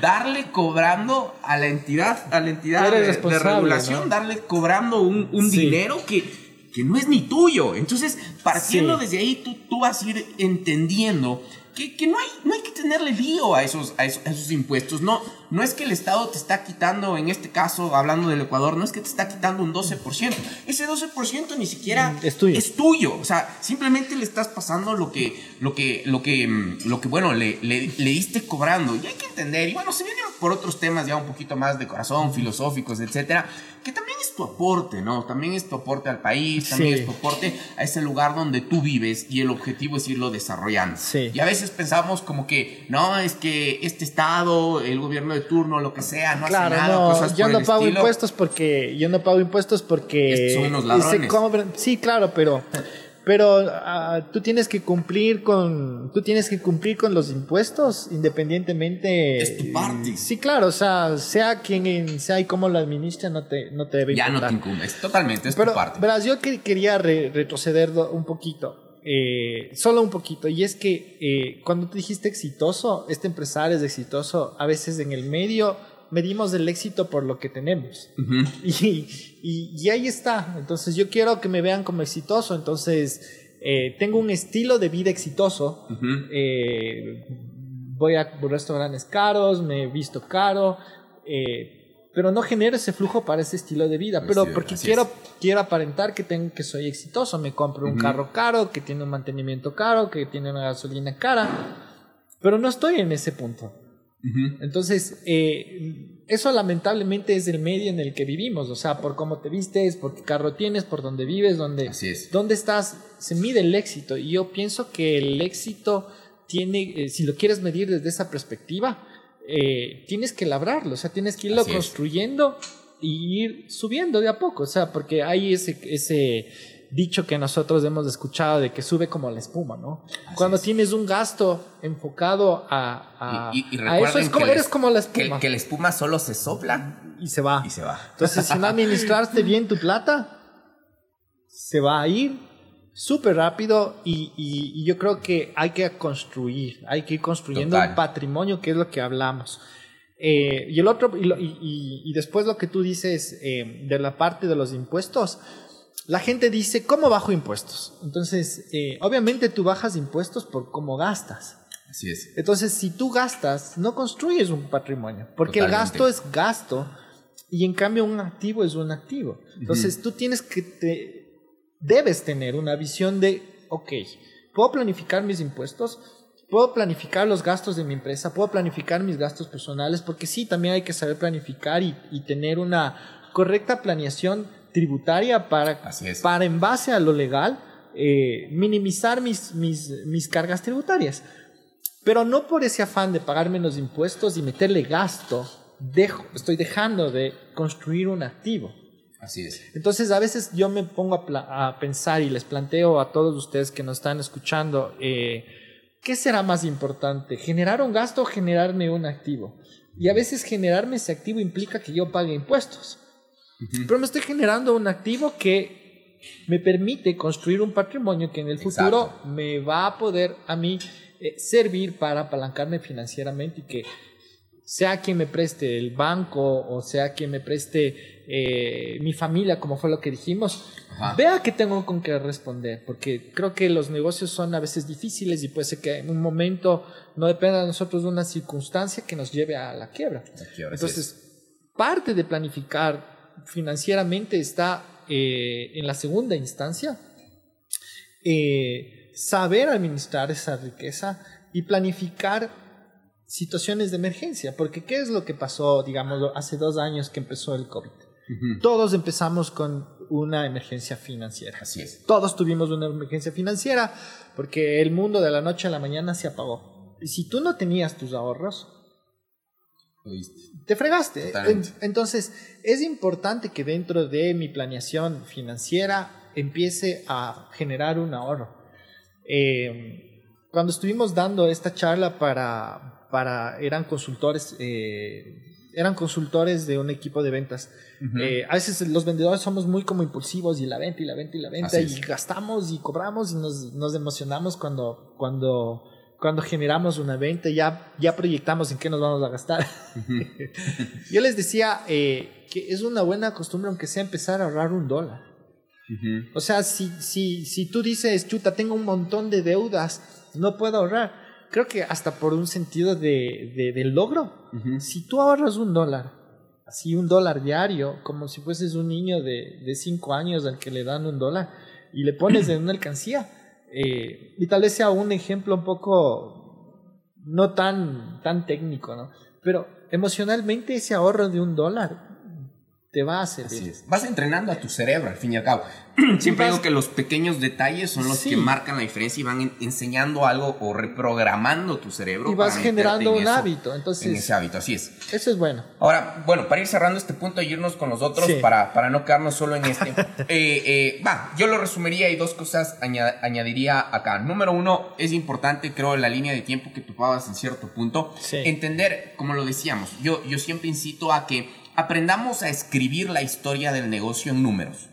Speaker 1: darle cobrando a la entidad, a la entidad de, regulación, darle cobrando un, dinero que que no es ni tuyo. Entonces, partiendo desde ahí, tú, tú vas a ir entendiendo que, que, no, hay, no hay que tenerle lío a esos, a esos, impuestos. No, no es que el Estado te está quitando, en este caso, hablando del Ecuador, no es que te está quitando un 12%. Ese 12% ni siquiera es tuyo. es tuyo. O sea, simplemente le estás pasando lo que, lo que, lo que, mm, lo que bueno, le, le, le diste cobrando. Y hay que entender, y bueno, se vienen por otros temas ya un poquito más de corazón, filosóficos, etcétera, que también es tu aporte, ¿no? También es tu aporte al país, también es tu aporte a ese lugar donde tú vives y el objetivo es irlo desarrollando. Y a veces pensamos como que, no, es que este estado, el gobierno de turno, lo que sea, no
Speaker 2: claro,
Speaker 1: hace nada,
Speaker 2: no, cosas yo no pago impuestos porque yo no pago impuestos porque
Speaker 1: son unos ladrones.
Speaker 2: sí, claro, pero pero ah, tú tienes que cumplir con tú tienes que cumplir con los impuestos independientemente
Speaker 1: es tu parte.
Speaker 2: sí claro o sea sea quien sea y cómo lo administra no te no te debe
Speaker 1: ya no te incumbes totalmente es tu parte.
Speaker 2: verás yo quería retroceder un poquito eh, solo un poquito y es que eh, cuando tú dijiste exitoso este empresario es exitoso a veces en el medio medimos el éxito por lo que tenemos. y, y, ahí está. Entonces yo quiero que me vean como exitoso. Entonces eh, tengo un estilo de vida exitoso. Voy a restaurantes caros, me he visto caro. Eh, pero no genero ese flujo para ese estilo de vida. Pero porque quiero, quiero aparentar que, tengo, que soy exitoso. Me compro un carro caro, que tiene un mantenimiento caro, que tiene una gasolina cara. Pero no estoy en ese punto. Entonces, eh, eso lamentablemente es el medio en el que vivimos, o sea, por cómo te vistes, por qué carro tienes, por dónde vives, dónde, dónde estás, se mide el éxito. Y yo pienso que el éxito tiene, eh, si lo quieres medir desde esa perspectiva, eh, tienes que labrarlo, o sea, tienes que irlo construyendo y ir subiendo de a poco, o sea, porque hay ese, ese dicho que nosotros hemos escuchado de que sube como la espuma, ¿no? Cuando tienes un gasto enfocado a,
Speaker 1: y, eso,
Speaker 2: es como, eres como la espuma.
Speaker 1: Que, la espuma solo se sopla
Speaker 2: y se va.
Speaker 1: Y se va.
Speaker 2: Entonces, si no administraste bien tu plata, se va a ir súper rápido y, yo creo que hay que construir, hay que ir construyendo un patrimonio, que es lo que hablamos. Eh, y el otro, y, después lo que tú dices eh, de la parte de los impuestos, la gente dice, ¿cómo bajo impuestos? Entonces, eh, obviamente tú bajas impuestos por cómo gastas.
Speaker 1: Así es.
Speaker 2: Entonces, si tú gastas, no construyes un patrimonio, porque el gasto es gasto y en cambio un activo es un activo. Entonces, tú tienes que, te, debes tener una visión de, ok, puedo planificar mis impuestos, puedo planificar los gastos de mi empresa, puedo planificar mis gastos personales, porque sí, también hay que saber planificar y, y tener una correcta planeación tributaria para, para en base a lo legal, eh, minimizar mis, mis, mis cargas tributarias. Pero no por ese afán de pagar menos impuestos y meterle gasto, dejo, estoy dejando de construir un activo.
Speaker 1: Así es.
Speaker 2: Entonces, a veces yo me pongo a, pensar y les planteo a todos ustedes que nos están escuchando, eh, ¿qué será más importante? ¿Generar un gasto o generarme un activo? Y a veces generarme ese activo implica que yo pague impuestos. Pero me estoy generando un activo que me permite construir un patrimonio que en el futuro me va a poder a mí eh, servir para apalancarme financieramente y que sea quien me preste el banco o sea quien me preste eh, mi familia, como fue lo que dijimos, vea que tengo con qué responder, porque creo que los negocios son a veces difíciles y puede ser que en un momento no dependa de nosotros de una circunstancia que nos lleve a La quiebra. Entonces, parte de planificar financieramente está eh, en la segunda instancia, eh, saber administrar esa riqueza y planificar situaciones de emergencia, porque ¿qué es lo que pasó, digamos, hace dos años que empezó el COVID? Todos empezamos con una emergencia financiera.
Speaker 1: Así es.
Speaker 2: Todos tuvimos una emergencia financiera porque el mundo de la noche a la mañana se apagó. Y si tú no tenías tus ahorros, te fregaste. Entonces, es importante que dentro de mi planeación financiera empiece a generar un ahorro. Eh, cuando estuvimos dando esta charla para, para eran consultores, eh, eran consultores de un equipo de ventas. Eh, a veces los vendedores somos muy como impulsivos y la venta y la venta y la venta y gastamos y cobramos y nos, nos emocionamos cuando, cuando cuando generamos una venta, ya, ya proyectamos en qué nos vamos a gastar. Yo les decía eh, que es una buena costumbre, aunque sea empezar a ahorrar un dólar. O sea, si, si, si tú dices, chuta, tengo un montón de deudas, no puedo ahorrar. Creo que hasta por un sentido de, de, de logro. Si tú ahorras un dólar, así un dólar diario, como si fueses un niño de, de cinco años al que le dan un dólar, y le pones en una alcancía, eh, y tal vez sea un ejemplo un poco no tan, tan técnico, ¿no? Pero emocionalmente ese ahorro de un dólar te va a servir.
Speaker 1: Vas entrenando a tu cerebro, al fin y al cabo. Siempre digo que los pequeños detalles son los que marcan la diferencia y van enseñando algo o reprogramando tu cerebro.
Speaker 2: Y vas generando un hábito. Entonces,
Speaker 1: en ese hábito, así es.
Speaker 2: Eso es bueno.
Speaker 1: Ahora, bueno, para ir cerrando este punto y irnos con los otros, para, para no quedarnos solo en este. Eh, eh, va, yo lo resumiría y dos cosas añadiría acá. Número uno, es importante, creo, la línea de tiempo que topabas en cierto punto. Entender, como lo decíamos, yo, yo siempre incito a que aprendamos a escribir la historia del negocio en números.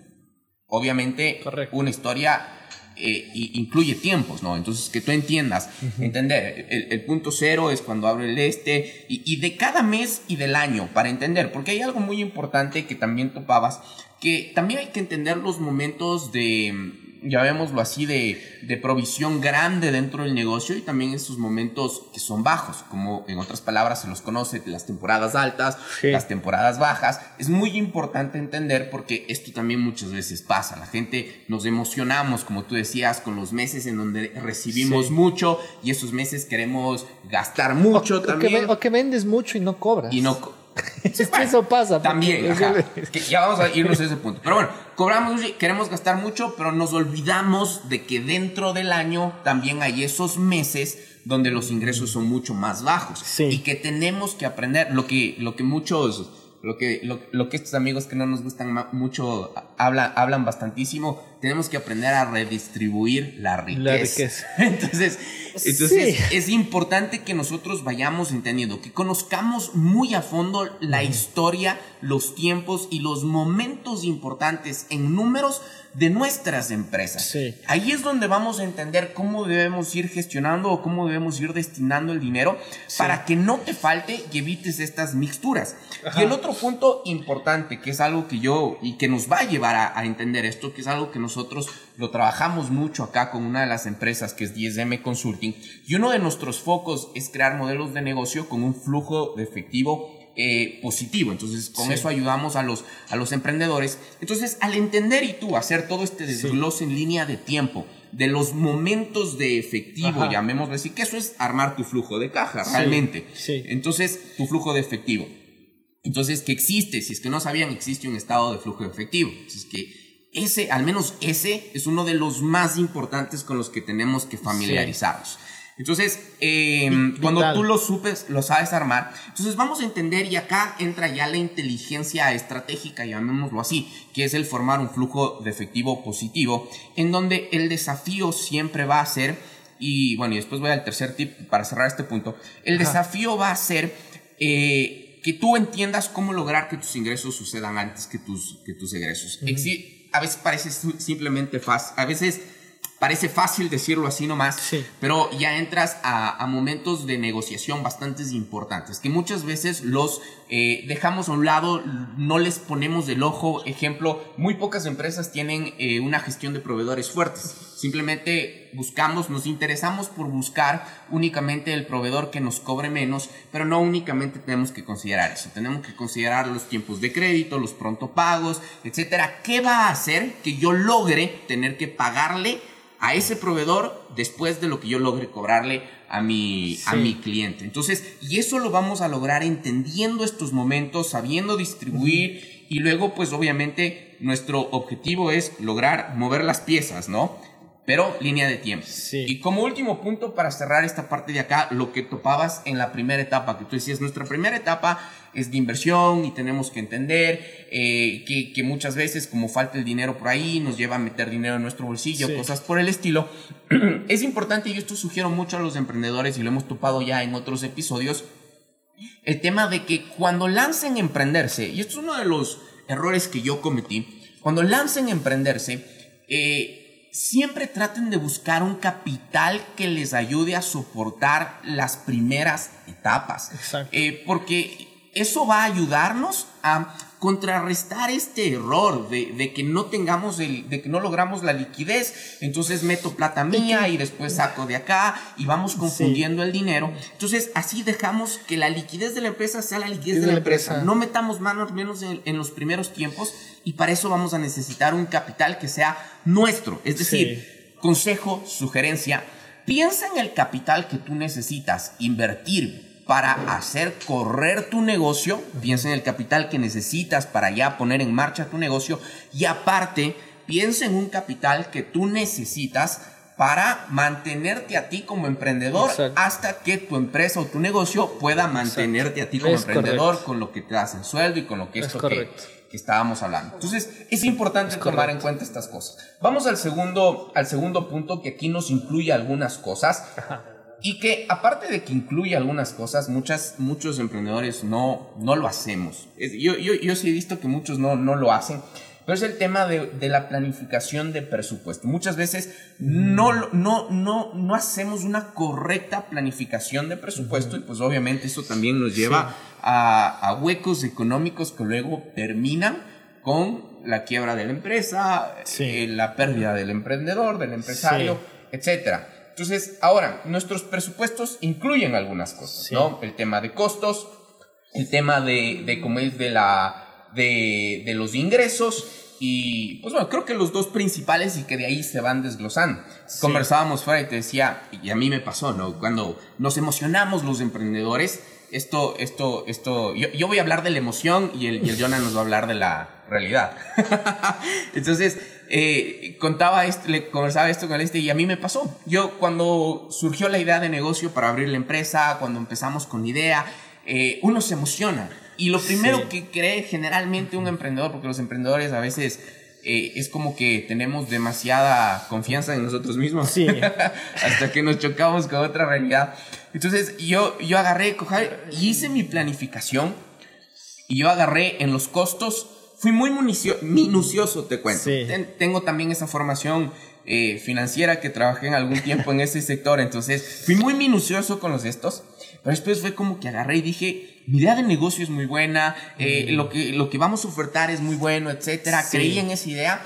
Speaker 1: Obviamente, una historia eh, incluye tiempos, ¿no? Entonces, que tú entiendas, entender, el, punto cero es cuando abre el este, y, y, de cada mes y del año, para entender, porque hay algo muy importante que también topabas, que también hay que entender los momentos de llamémoslo así, de, de, provisión grande dentro del negocio y también esos momentos que son bajos, como en otras palabras se los conoce, las temporadas altas, las temporadas bajas. Es muy importante entender porque esto también muchas veces pasa. La gente nos emocionamos, como tú decías, con los meses en donde recibimos mucho y esos meses queremos gastar mucho también.
Speaker 2: O que, vendes mucho y no cobras.
Speaker 1: Y no
Speaker 2: eso pasa.
Speaker 1: También, ya vamos a irnos a ese punto. Pero bueno, cobramos, queremos gastar mucho, pero nos olvidamos de que dentro del año también hay esos meses donde los ingresos son mucho más bajos. Y que tenemos que aprender lo que, lo que muchos lo que, lo, que estos amigos que no nos gustan mucho hablan, hablan bastantísimo, tenemos que aprender a redistribuir la riqueza. entonces, entonces es importante que nosotros vayamos entendiendo, que conozcamos muy a fondo la historia, los tiempos y los momentos importantes en números de nuestras empresas. Ahí es donde vamos a entender cómo debemos ir gestionando o cómo debemos ir destinando el dinero para que no te falte y evites estas mixturas. Y el otro punto importante, que es algo que yo y que nos va a llevar a, entender esto, que es algo que nosotros lo trabajamos mucho acá con una de las empresas que es 10M Consulting, y uno de nuestros focos es crear modelos de negocio con un flujo de efectivo eh, positivo. Entonces, con eso ayudamos a los, a los emprendedores. Entonces, al entender y tú hacer todo este desglose en línea de tiempo, de los momentos de efectivo, llamémoslo así, que eso es armar tu flujo de caja, realmente. Entonces, tu flujo de efectivo. Entonces, que existe, si es que no sabían, existe un estado de flujo de efectivo. Es que ese, al menos ese, es uno de los más importantes con los que tenemos que familiarizarnos. Entonces, em, cuando tú lo supes, lo sabes armar, entonces vamos a entender y acá entra ya la inteligencia estratégica, llamémoslo así, que es el formar un flujo de efectivo positivo, en donde el desafío siempre va a ser, y bueno, y después voy al tercer tip para cerrar este punto, el desafío va a ser eh, que tú entiendas cómo lograr que tus ingresos sucedan antes que tus, que tus egresos. A veces parece simplemente fácil, a veces Parece fácil decirlo así nomás,
Speaker 2: Sí.
Speaker 1: pero ya entras a, a momentos de negociación bastante importantes, que muchas veces los eh, dejamos a un lado, no les ponemos del ojo. Ejemplo, muy pocas empresas tienen eh, una gestión de proveedores fuertes. Simplemente buscamos, nos interesamos por buscar únicamente el proveedor que nos cobre menos, pero no únicamente tenemos que considerar eso. Tenemos que considerar los tiempos de crédito, los pronto pagos, etcétera. ¿Qué va a hacer que yo logre tener que pagarle a ese proveedor después de lo que yo logre cobrarle a mi, a mi cliente. Entonces, y eso lo vamos a lograr entendiendo estos momentos, sabiendo distribuir y luego, pues obviamente, nuestro objetivo es lograr mover las piezas, ¿no? Pero línea de tiempo.
Speaker 2: Sí.
Speaker 1: Y como último punto para cerrar esta parte de acá, lo que topabas en la primera etapa, que tú decías, nuestra primera etapa es de inversión y tenemos que entender eh, que, que muchas veces como falta el dinero por ahí, nos lleva a meter dinero en nuestro bolsillo,
Speaker 2: Sí.
Speaker 1: cosas por el estilo. es importante, y esto sugiero mucho a los emprendedores y lo hemos topado ya en otros episodios, el tema de que cuando lancen emprenderse, y esto es uno de los errores que yo cometí, cuando lancen emprenderse, eh, siempre traten de buscar un capital que les ayude a soportar las primeras etapas.
Speaker 2: Exacto.
Speaker 1: Eh, porque eso va a ayudarnos a contrarrestar este error de, de que no tengamos el, de que no logramos la liquidez, entonces meto plata mía y después saco de acá y vamos confundiendo el dinero. Entonces así dejamos que la liquidez de la empresa sea la liquidez de la empresa. No metamos manos menos en, en los primeros tiempos y para eso vamos a necesitar un capital que sea nuestro. Es decir, consejo, sugerencia, piensa en el capital que tú necesitas invertir para hacer correr tu negocio, piensa en el capital que necesitas para ya poner en marcha tu negocio y aparte piensa en un capital que tú necesitas para mantenerte a ti como emprendedor
Speaker 2: Exacto.
Speaker 1: hasta que tu empresa o tu negocio pueda mantenerte a ti como
Speaker 2: Es
Speaker 1: emprendedor
Speaker 2: correcto.
Speaker 1: con lo que te das en sueldo y con lo que
Speaker 2: Es
Speaker 1: esto que,
Speaker 2: correcto.
Speaker 1: que estábamos hablando. Entonces, es importante
Speaker 2: Es
Speaker 1: tomar en cuenta estas cosas. Vamos al segundo, al segundo punto que aquí nos incluye algunas cosas. Y que aparte de que incluye algunas cosas, muchas, muchos emprendedores no, no lo hacemos. Yo, yo, yo sí he visto que muchos no, no lo hacen. Pero es el tema de, de la planificación de presupuesto. Muchas veces no, lo- no, no, no hacemos una correcta planificación de presupuesto y pues obviamente eso también nos lleva a, a huecos económicos que luego terminan con la quiebra de la empresa,
Speaker 2: Sí.
Speaker 1: eh, la pérdida del emprendedor, del empresario,
Speaker 2: Sí.
Speaker 1: etcétera. Entonces, ahora, nuestros presupuestos incluyen algunas cosas,
Speaker 2: Sí.
Speaker 1: ¿no? El tema de costos, el tema de, de cómo es de la, de, de los ingresos y, pues bueno, creo que los dos principales y que de ahí se van desglosando.
Speaker 2: Sí.
Speaker 1: Conversábamos fuera y te decía, y a mí me pasó, ¿no? Cuando nos emocionamos los emprendedores, esto, esto, esto, yo, yo voy a hablar de la emoción y el, y el Jonah nos va a hablar de la realidad. Entonces, eh, contaba esto, le conversaba esto con este y a mí me pasó. Yo cuando surgió la idea de negocio para abrir la empresa, cuando empezamos con la idea, eh, uno se emociona. Y lo primero
Speaker 2: Sí.
Speaker 1: que cree generalmente un emprendedor, porque los emprendedores a veces eh, es como que tenemos demasiada confianza en nosotros mismos.
Speaker 2: Sí.
Speaker 1: Hasta que nos chocamos con otra realidad. Entonces yo, yo agarré, y hice mi planificación y yo agarré en los costos, fui muy minucioso, te cuento.
Speaker 2: Sí.
Speaker 1: Ten- tengo también esa formación eh, financiera que trabajé en algún tiempo en ese sector, entonces fui muy minucioso con los estos, pero después fue como que agarré y dije, mi idea de negocio es muy buena, eh, lo, que, lo que vamos a ofertar es muy bueno, etcétera.
Speaker 2: Sí.
Speaker 1: Creí en esa idea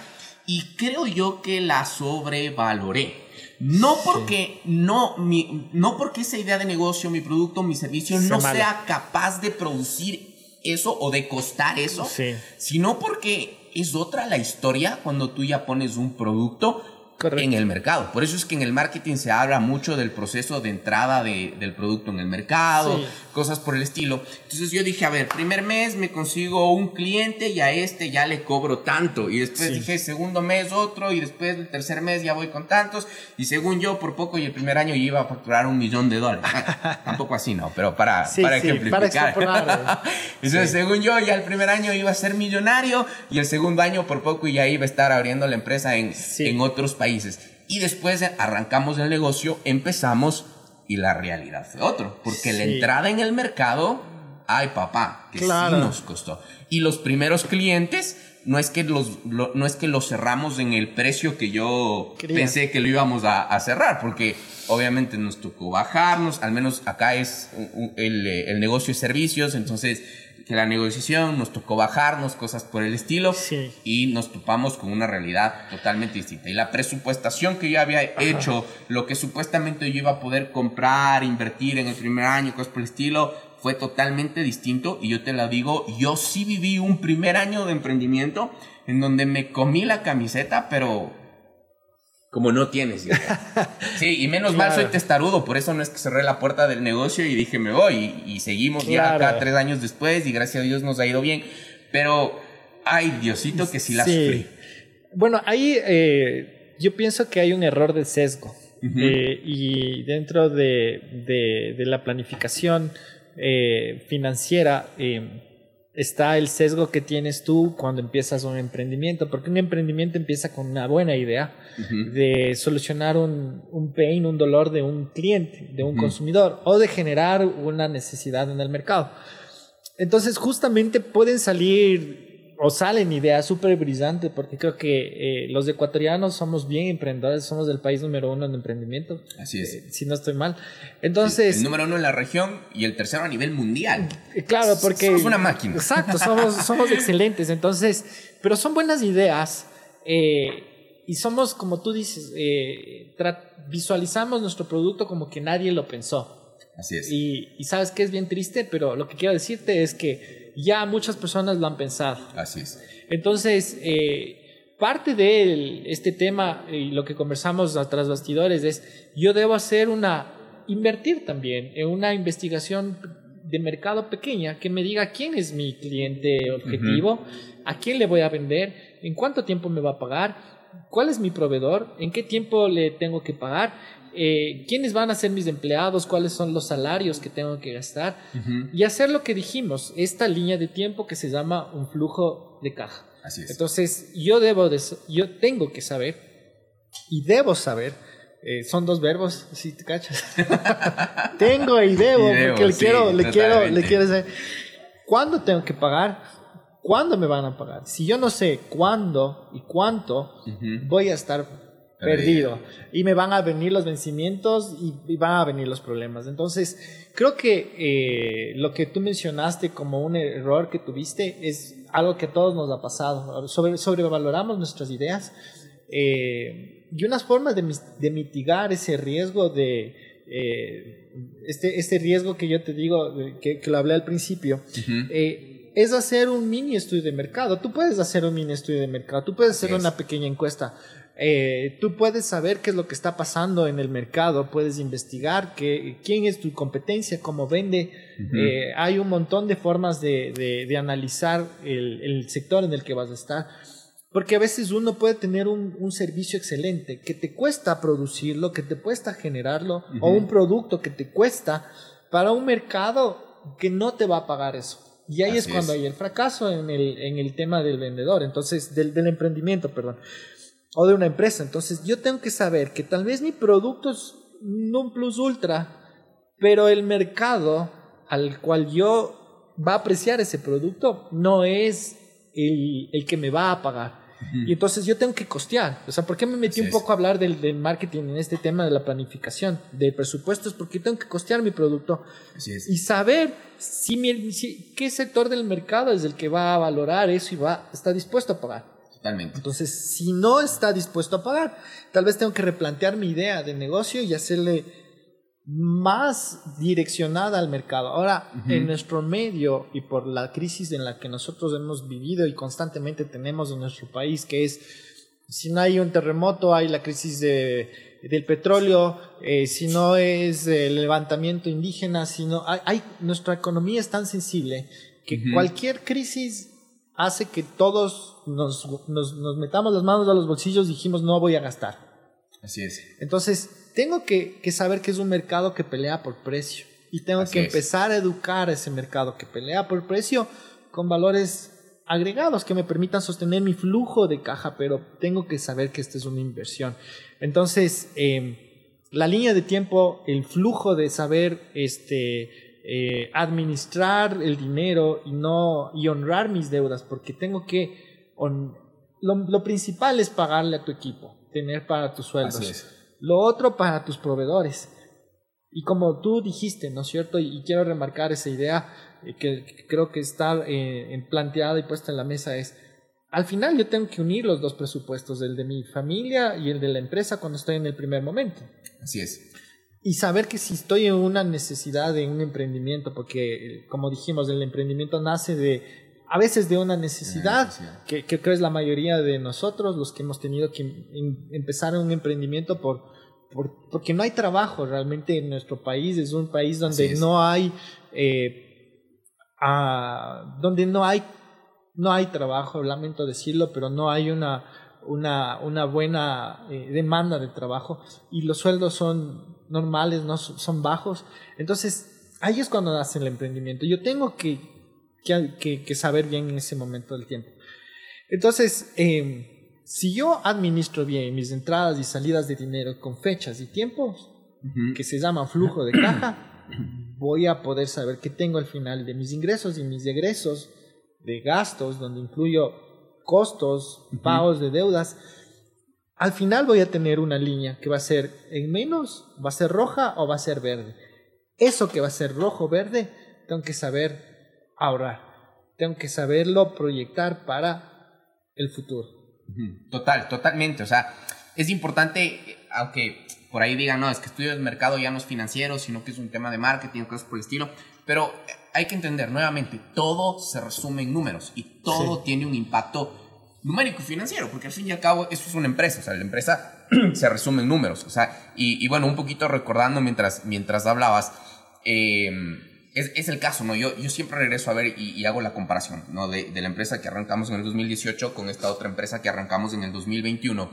Speaker 1: y creo yo que la sobrevaloré. No porque, no, mi, no porque esa idea de negocio, mi producto, mi servicio
Speaker 2: Sea
Speaker 1: no sea capaz de producir eso o de costar eso,
Speaker 2: Sí.
Speaker 1: sino porque es otra la historia cuando tú ya pones un producto
Speaker 2: Correcto.
Speaker 1: en el mercado. Por eso es que en el marketing se habla mucho del proceso de entrada de- del producto en el mercado,
Speaker 2: Sí.
Speaker 1: Cosas por el estilo. Entonces yo dije, a ver, primer mes me consigo un cliente y a este ya le cobro tanto. Y después
Speaker 2: Sí.
Speaker 1: dije, segundo mes otro y después el tercer mes ya voy con tantos. Y según yo, por poco y el primer año yo iba a facturar un millón de dólares. Tampoco así, ¿no? Pero para,
Speaker 2: Sí,
Speaker 1: para
Speaker 2: sí,
Speaker 1: ejemplificar.
Speaker 2: para extrapolar.
Speaker 1: Entonces, según yo, ya el primer año iba a ser millonario y el segundo año por poco ya iba a estar abriendo la empresa en, en otros países. Y después arrancamos el negocio, empezamos y la realidad fue otro. Porque la entrada en el mercado, ay papá, que
Speaker 2: Claro.
Speaker 1: sí nos costó. Y los primeros clientes no es que los no es que lo cerramos en el precio que yo pensé que lo íbamos a, cerrar, porque obviamente nos tocó bajarnos, al menos acá es el, el negocio de servicios, entonces que la negociación nos tocó bajarnos, cosas por el estilo, y nos topamos con una realidad totalmente distinta. Y la presupuestación que yo había hecho, lo que supuestamente yo iba a poder comprar, invertir en el primer año, cosas por el estilo, fue totalmente distinto. Y yo te lo digo, yo sí viví un primer año de emprendimiento en donde me comí la camiseta, pero como no tienes Sí, y menos mal soy testarudo, por eso no es que cerré la puerta del negocio y dije me voy y, seguimos ya acá tres años después y gracias a Dios nos ha ido bien. Pero, ay, Diosito, que sí la sufrí.
Speaker 2: Bueno, ahí eh, yo pienso que hay un error de sesgo. Eh, y dentro de, de, la planificación eh, financiera, está el sesgo que tienes tú cuando empiezas un emprendimiento, porque un emprendimiento empieza con una buena idea de solucionar un, un, pain, un dolor de un cliente, de un consumidor, o de generar una necesidad en el mercado. Entonces, justamente pueden salir o salen ideas súper brillantes, porque creo que eh, los ecuatorianos somos bien emprendedores, somos el país número uno en emprendimiento.
Speaker 1: Así es.
Speaker 2: Eh, si no estoy mal. Entonces.
Speaker 1: el número uno en la región y el tercero a nivel mundial.
Speaker 2: Eh, claro, porque.
Speaker 1: Somos una máquina.
Speaker 2: Exacto, somos, somos excelentes. Entonces, pero son buenas ideas. y somos, como tú dices, visualizamos nuestro producto como que nadie lo pensó.
Speaker 1: Así es.
Speaker 2: Y, y sabes que es bien triste, pero lo que quiero decirte es que ya muchas personas lo han pensado.
Speaker 1: Así es.
Speaker 2: Entonces, eh, parte de este tema y lo que conversamos tras bastidores es, yo debo hacer una, invertir también en una investigación de mercado pequeña que me diga quién es mi cliente objetivo, a quién le voy a vender, en cuánto tiempo me va a pagar, cuál es mi proveedor, en qué tiempo le tengo que pagar eh, quiénes van a ser mis empleados, cuáles son los salarios que tengo que gastar y hacer lo que dijimos, esta línea de tiempo que se llama un flujo de caja.
Speaker 1: Así es.
Speaker 2: Entonces, yo debo yo tengo que saber y debo saber eh, son dos verbos, si te cachas. tengo y debo, porque le quiero, le quiero, le quiero saber cuándo tengo que pagar, cuándo me van a pagar. Si yo no sé cuándo y cuánto, voy a estar perdido. Y me van a venir los vencimientos y, van a venir los problemas. Entonces, creo que eh, lo que tú mencionaste como un error que tuviste es algo que a todos nos ha pasado. Sobre, sobrevaloramos nuestras ideas. Eh, y unas formas de, de, mitigar ese riesgo de... Eh, este, este riesgo que yo te digo, que, que lo hablé al principio, es hacer un mini estudio de mercado. Tú puedes hacer un mini estudio de mercado, tú puedes hacer una pequeña encuesta. Eh, tú puedes saber qué es lo que está pasando en el mercado, puedes investigar qué, quién es tu competencia, cómo vende. Eh, hay un montón de formas de, de, analizar el, el, sector en el que vas a estar. Porque a veces uno puede tener un, un servicio excelente que te cuesta producirlo, que te cuesta generarlo, o un producto que te cuesta para un mercado que no te va a pagar eso. Y ahí es cuando hay el fracaso en el, en el tema del vendedor, entonces, del, del emprendimiento, perdón o de una empresa. Entonces yo tengo que saber que tal vez mi producto es un plus ultra, pero el mercado al cual yo va a apreciar ese producto no es el, el que me va a pagar. Y entonces yo tengo que costear. O sea, ¿por qué me metí un poco a hablar del, del, marketing en este tema de la planificación, de presupuestos? Porque tengo que costear mi producto y saber si, mi, si, qué sector del mercado es el que va a valorar eso y va, está dispuesto a pagar. Entonces, si no está dispuesto a pagar, tal vez tengo que replantear mi idea de negocio y hacerle más direccionada al mercado. Ahora, en nuestro medio y por la crisis en la que nosotros hemos vivido y constantemente tenemos en nuestro país, que es, si no hay un terremoto, hay la crisis de, del petróleo, eh, si no es el levantamiento indígena, si no, hay, nuestra economía es tan sensible que cualquier crisis hace que todos nos, nos, metamos las manos a los bolsillos y dijimos no voy a gastar.
Speaker 1: Así es.
Speaker 2: Entonces, tengo que, que saber que es un mercado que pelea por precio y tengo que empezar a educar a ese mercado que pelea por precio con valores agregados que me permitan sostener mi flujo de caja, pero tengo que saber que esta es una inversión. Entonces, em, la línea de tiempo, el flujo de saber este, eh, administrar el dinero y no y honrar mis deudas porque tengo que lo, lo, principal es pagarle a tu equipo, tener para tus sueldos. Lo otro para tus proveedores. Y como tú dijiste, ¿no es cierto? Y, quiero remarcar esa idea eh, que, creo que está eh, planteada y puesta en la mesa es, al final yo tengo que unir los dos presupuestos, el de mi familia y el de la empresa cuando estoy en el primer momento.
Speaker 1: Así es.
Speaker 2: Y saber que si estoy en una necesidad de un emprendimiento, porque como dijimos, el emprendimiento nace de a veces de una necesidad, Que, que, creo es la mayoría de nosotros, los que hemos tenido que em, empezar un emprendimiento por, por, porque no hay trabajo realmente en nuestro país, es un país donde no hay, eh, donde no hay, no hay trabajo, lamento decirlo, pero no hay una, una, una buena eh, demanda de trabajo y los sueldos son normales, no son bajos. Entonces, ahí es cuando nace el emprendimiento. Yo tengo que que, saber bien en ese momento del tiempo. Entonces, em, si yo administro bien mis entradas y salidas de dinero con fechas y tiempos, que se llaman flujo de caja, voy a poder saber qué tengo al final de mis ingresos y mis egresos, de gastos, donde incluyo costos, pagos de deudas. Al final voy a tener una línea que va a ser en menos, va a ser roja o va a ser verde. Eso que va a ser rojo o verde, tengo que saber ahorrar. Tengo que saberlo proyectar para el futuro.
Speaker 1: Total, totalmente. O sea, es importante, aunque por ahí digan, no, es que estudio el mercado ya no es financiero, sino que es un tema de marketing o cosas por el estilo. Pero hay que entender nuevamente, todo se resume en números y todo tiene un impacto numérico y financiero, porque al fin y al cabo eso es una empresa, o sea, la empresa se resume en números, o sea, y, bueno, un poquito recordando mientras, mientras hablabas, eh, es, el caso, ¿no? Yo, yo siempre regreso a ver y, hago la comparación, ¿no? De, la empresa que arrancamos en el 2018 con esta otra empresa que arrancamos en el 2021.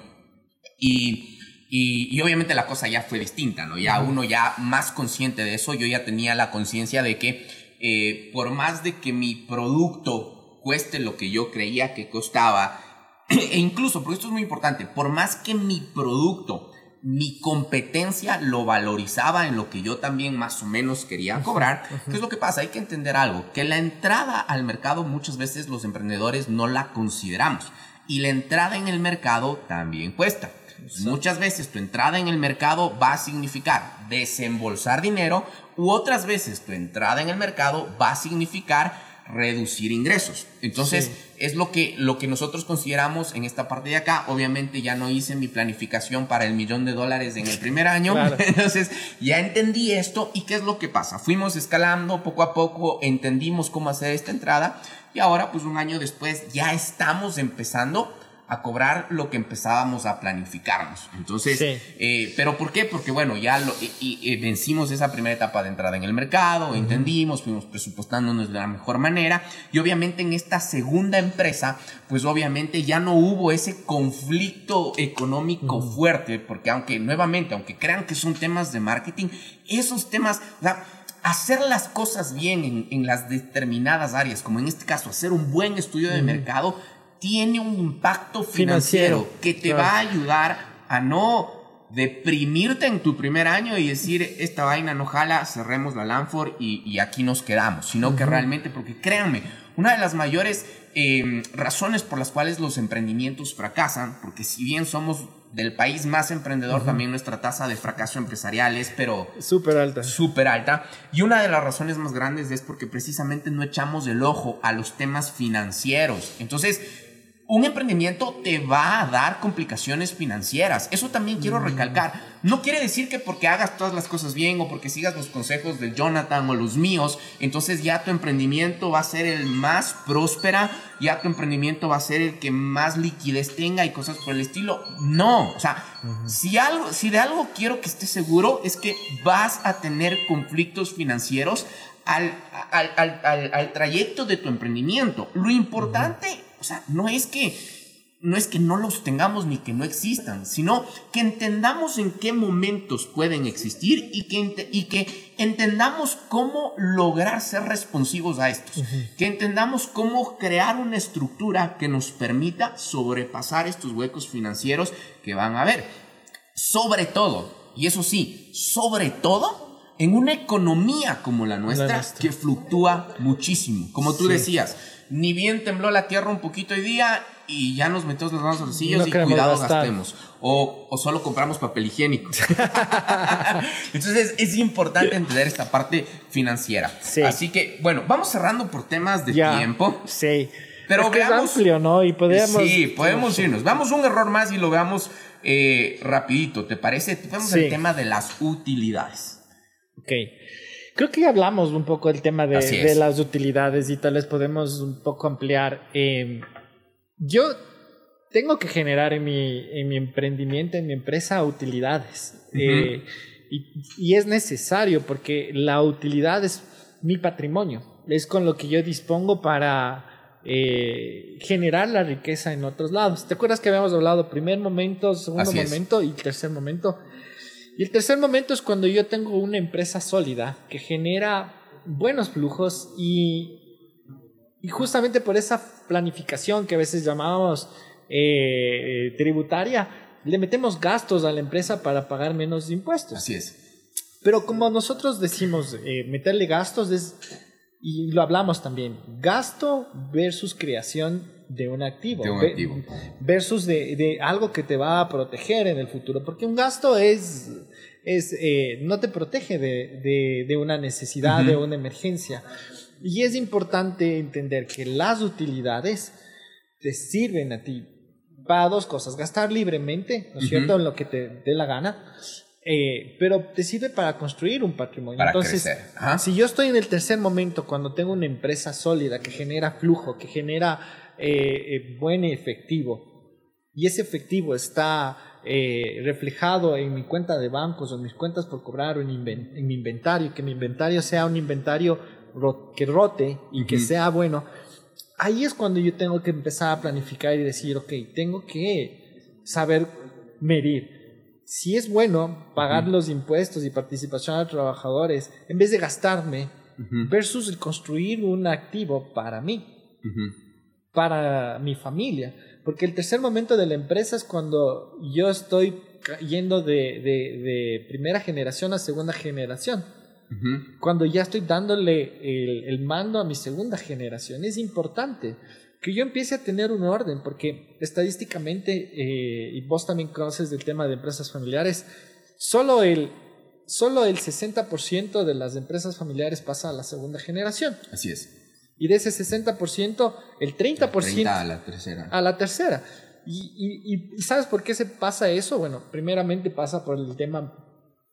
Speaker 1: Y, y, obviamente la cosa ya fue distinta, ¿no? Ya uno ya más consciente de eso, yo ya tenía la conciencia de que eh, por más de que mi producto cueste lo que yo creía que costaba, e incluso, porque esto es muy importante, por más que mi producto mi competencia lo valorizaba en lo que yo también más o menos quería cobrar. ¿Qué es lo que pasa? Hay que entender algo, que la entrada al mercado muchas veces los emprendedores no la consideramos y la entrada en el mercado también cuesta. Muchas veces tu entrada en el mercado va a significar desembolsar dinero u otras veces tu entrada en el mercado va a significar reducir ingresos. Entonces, es lo que, lo que nosotros consideramos en esta parte de acá. Obviamente ya no hice mi planificación para el millón de dólares en el primer año. Entonces, ya entendí esto y qué es lo que pasa. Fuimos escalando poco a poco, entendimos cómo hacer esta entrada y ahora, pues un año después, ya estamos empezando a cobrar lo que empezábamos a planificarnos. Entonces, eh, ¿pero por qué? Porque bueno, ya lo, y, vencimos esa primera etapa de entrada en el mercado, entendimos, fuimos presupuestándonos de la mejor manera y obviamente en esta segunda empresa, pues obviamente ya no hubo ese conflicto económico fuerte, porque aunque nuevamente, aunque crean que son temas de marketing, esos temas, o sea, hacer las cosas bien en, las determinadas áreas, como en este caso, hacer un buen estudio de mercado, tiene un impacto financiero, que te va a ayudar a no deprimirte en tu primer año y decir, esta vaina no jala, cerremos la Lanford y, aquí nos quedamos, sino que realmente, porque créanme, una de las mayores em, razones por las cuales los emprendimientos fracasan, porque si bien somos del país más emprendedor, también nuestra tasa de fracaso empresarial es, pero...
Speaker 2: Súper alta.
Speaker 1: Súper alta. Y una de las razones más grandes es porque precisamente no echamos el ojo a los temas financieros. Entonces, un emprendimiento te va a dar complicaciones financieras. Eso también quiero mm. recalcar. No quiere decir que porque hagas todas las cosas bien o porque sigas los consejos de Jonathan o los míos, entonces ya tu emprendimiento va a ser el más próspera, ya tu emprendimiento va a ser el que más liquidez tenga y cosas por el estilo. No, o sea, si, algo, si de algo quiero que estés seguro es que vas a tener conflictos financieros al, al, trayecto de tu emprendimiento. Lo importante o sea, no es que no es que no los tengamos ni que no existan, sino que entendamos en qué momentos pueden existir y que, y que entendamos cómo lograr ser responsivos a estos, que entendamos cómo crear una estructura que nos permita sobrepasar estos huecos financieros que van a haber. Sobre todo, y eso sí, sobre todo en una economía como la nuestra, que fluctúa muchísimo. Como tú decías, ni bien tembló la tierra un poquito hoy día y ya nos metemos las manos a los bolsillos y cuidado gastemos. O, o, solo compramos papel higiénico. Entonces es importante entender esta parte financiera. Así que, bueno, vamos cerrando por temas de tiempo.
Speaker 2: Sí.
Speaker 1: Pero
Speaker 2: es veamos. amplio, ¿no? Y podemos.
Speaker 1: Sí, podemos irnos. Vamos un error más y lo veamos eh, rapidito. ¿Te parece? Vamos el tema de las utilidades.
Speaker 2: Ok. Creo que ya hablamos un poco del tema de, de las utilidades y tal vez podemos un poco ampliar. Eh, yo tengo que generar en mi, en mi emprendimiento, en mi empresa, utilidades. Eh, y, y, es necesario porque la utilidad es mi patrimonio. Es con lo que yo dispongo para eh, generar la riqueza en otros lados. ¿Te acuerdas que habíamos hablado primer momento, segundo momento y tercer momento? Y el tercer momento es cuando yo tengo una empresa sólida que genera buenos flujos y y justamente por esa planificación que a veces llamamos eh, tributaria, le metemos gastos a la empresa para pagar menos impuestos.
Speaker 1: Así es.
Speaker 2: Pero como nosotros decimos, eh, meterle gastos es, y lo hablamos también, gasto versus creación de un activo.
Speaker 1: De un activo.
Speaker 2: Versus de, de, algo que te va a proteger en el futuro. Porque un gasto es, es eh, no te protege de, de, de una necesidad, de una emergencia. Y es importante entender que las utilidades te sirven a ti para dos cosas. Gastar libremente, ¿no es cierto?, en lo que te dé la gana. Eh, pero te sirve para construir un patrimonio.
Speaker 1: Para
Speaker 2: Entonces, si yo estoy en el tercer momento, cuando tengo una empresa sólida que genera flujo, que genera eh, eh, buen efectivo, y ese efectivo está reflejado en mi cuenta de bancos o en mis cuentas por cobrar o en, en mi inventario, que mi inventario sea un inventario que rote y que sea bueno, ahí es cuando yo tengo que empezar a planificar y decir, ok, tengo que saber medir. Si es bueno pagar los impuestos y participación a los trabajadores en vez de gastarme versus el construir un activo para mí, para mi familia. Porque el tercer momento de la empresa es cuando yo estoy yendo de, de primera generación a segunda generación cuando ya estoy dándole el, mando a mi segunda generación. Es importante que yo empiece a tener un orden, porque estadísticamente, eh, y vos también conoces del tema de empresas familiares, solo el, solo el 60% de las empresas familiares pasa a la segunda generación.
Speaker 1: Así es.
Speaker 2: Y de ese 60%, el 30%...
Speaker 1: a la tercera.
Speaker 2: A la tercera. Y, y, ¿sabes por qué se pasa eso? Bueno, primeramente pasa por el tema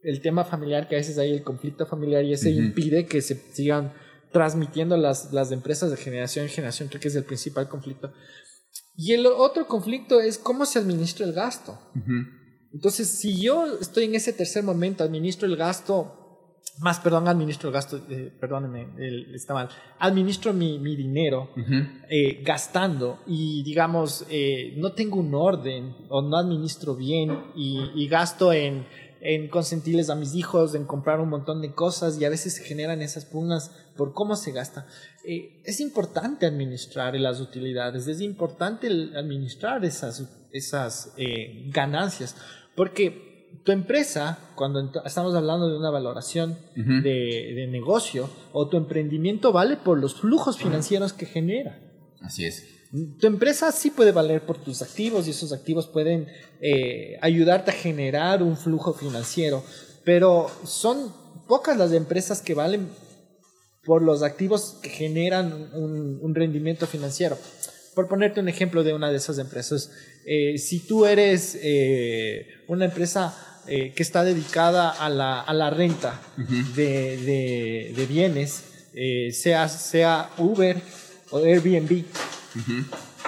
Speaker 2: el tema familiar, que a veces hay el conflicto familiar y ese impide que se sigan transmitiendo las, las empresas de generación en generación, creo que es el principal conflicto. Y el otro conflicto es cómo se administra el gasto. Entonces, si yo estoy en ese tercer momento, administro el gasto, más, perdón, administro el gasto, eh, perdónenme, está mal, administro mi, mi dinero eh, gastando y, digamos, eh, no tengo un orden o no administro bien y, y gasto en en consentirles a mis hijos, en comprar un montón de cosas y a veces se generan esas pugnas por cómo se gasta. Eh, es importante administrar las utilidades, es importante administrar esas, esas ganancias, porque tu empresa, cuando estamos hablando de una valoración de, de negocio, o tu emprendimiento vale por los flujos financieros que genera.
Speaker 1: Así es.
Speaker 2: Tu empresa sí puede valer por tus activos y esos activos pueden eh, ayudarte a generar un flujo financiero, pero son pocas las empresas que valen por los activos que generan un, rendimiento financiero. Por ponerte un ejemplo de una de esas empresas, eh, si tú eres eh, una empresa que está dedicada a la, a la renta de, de, de, bienes, sea, sea Uber o Airbnb,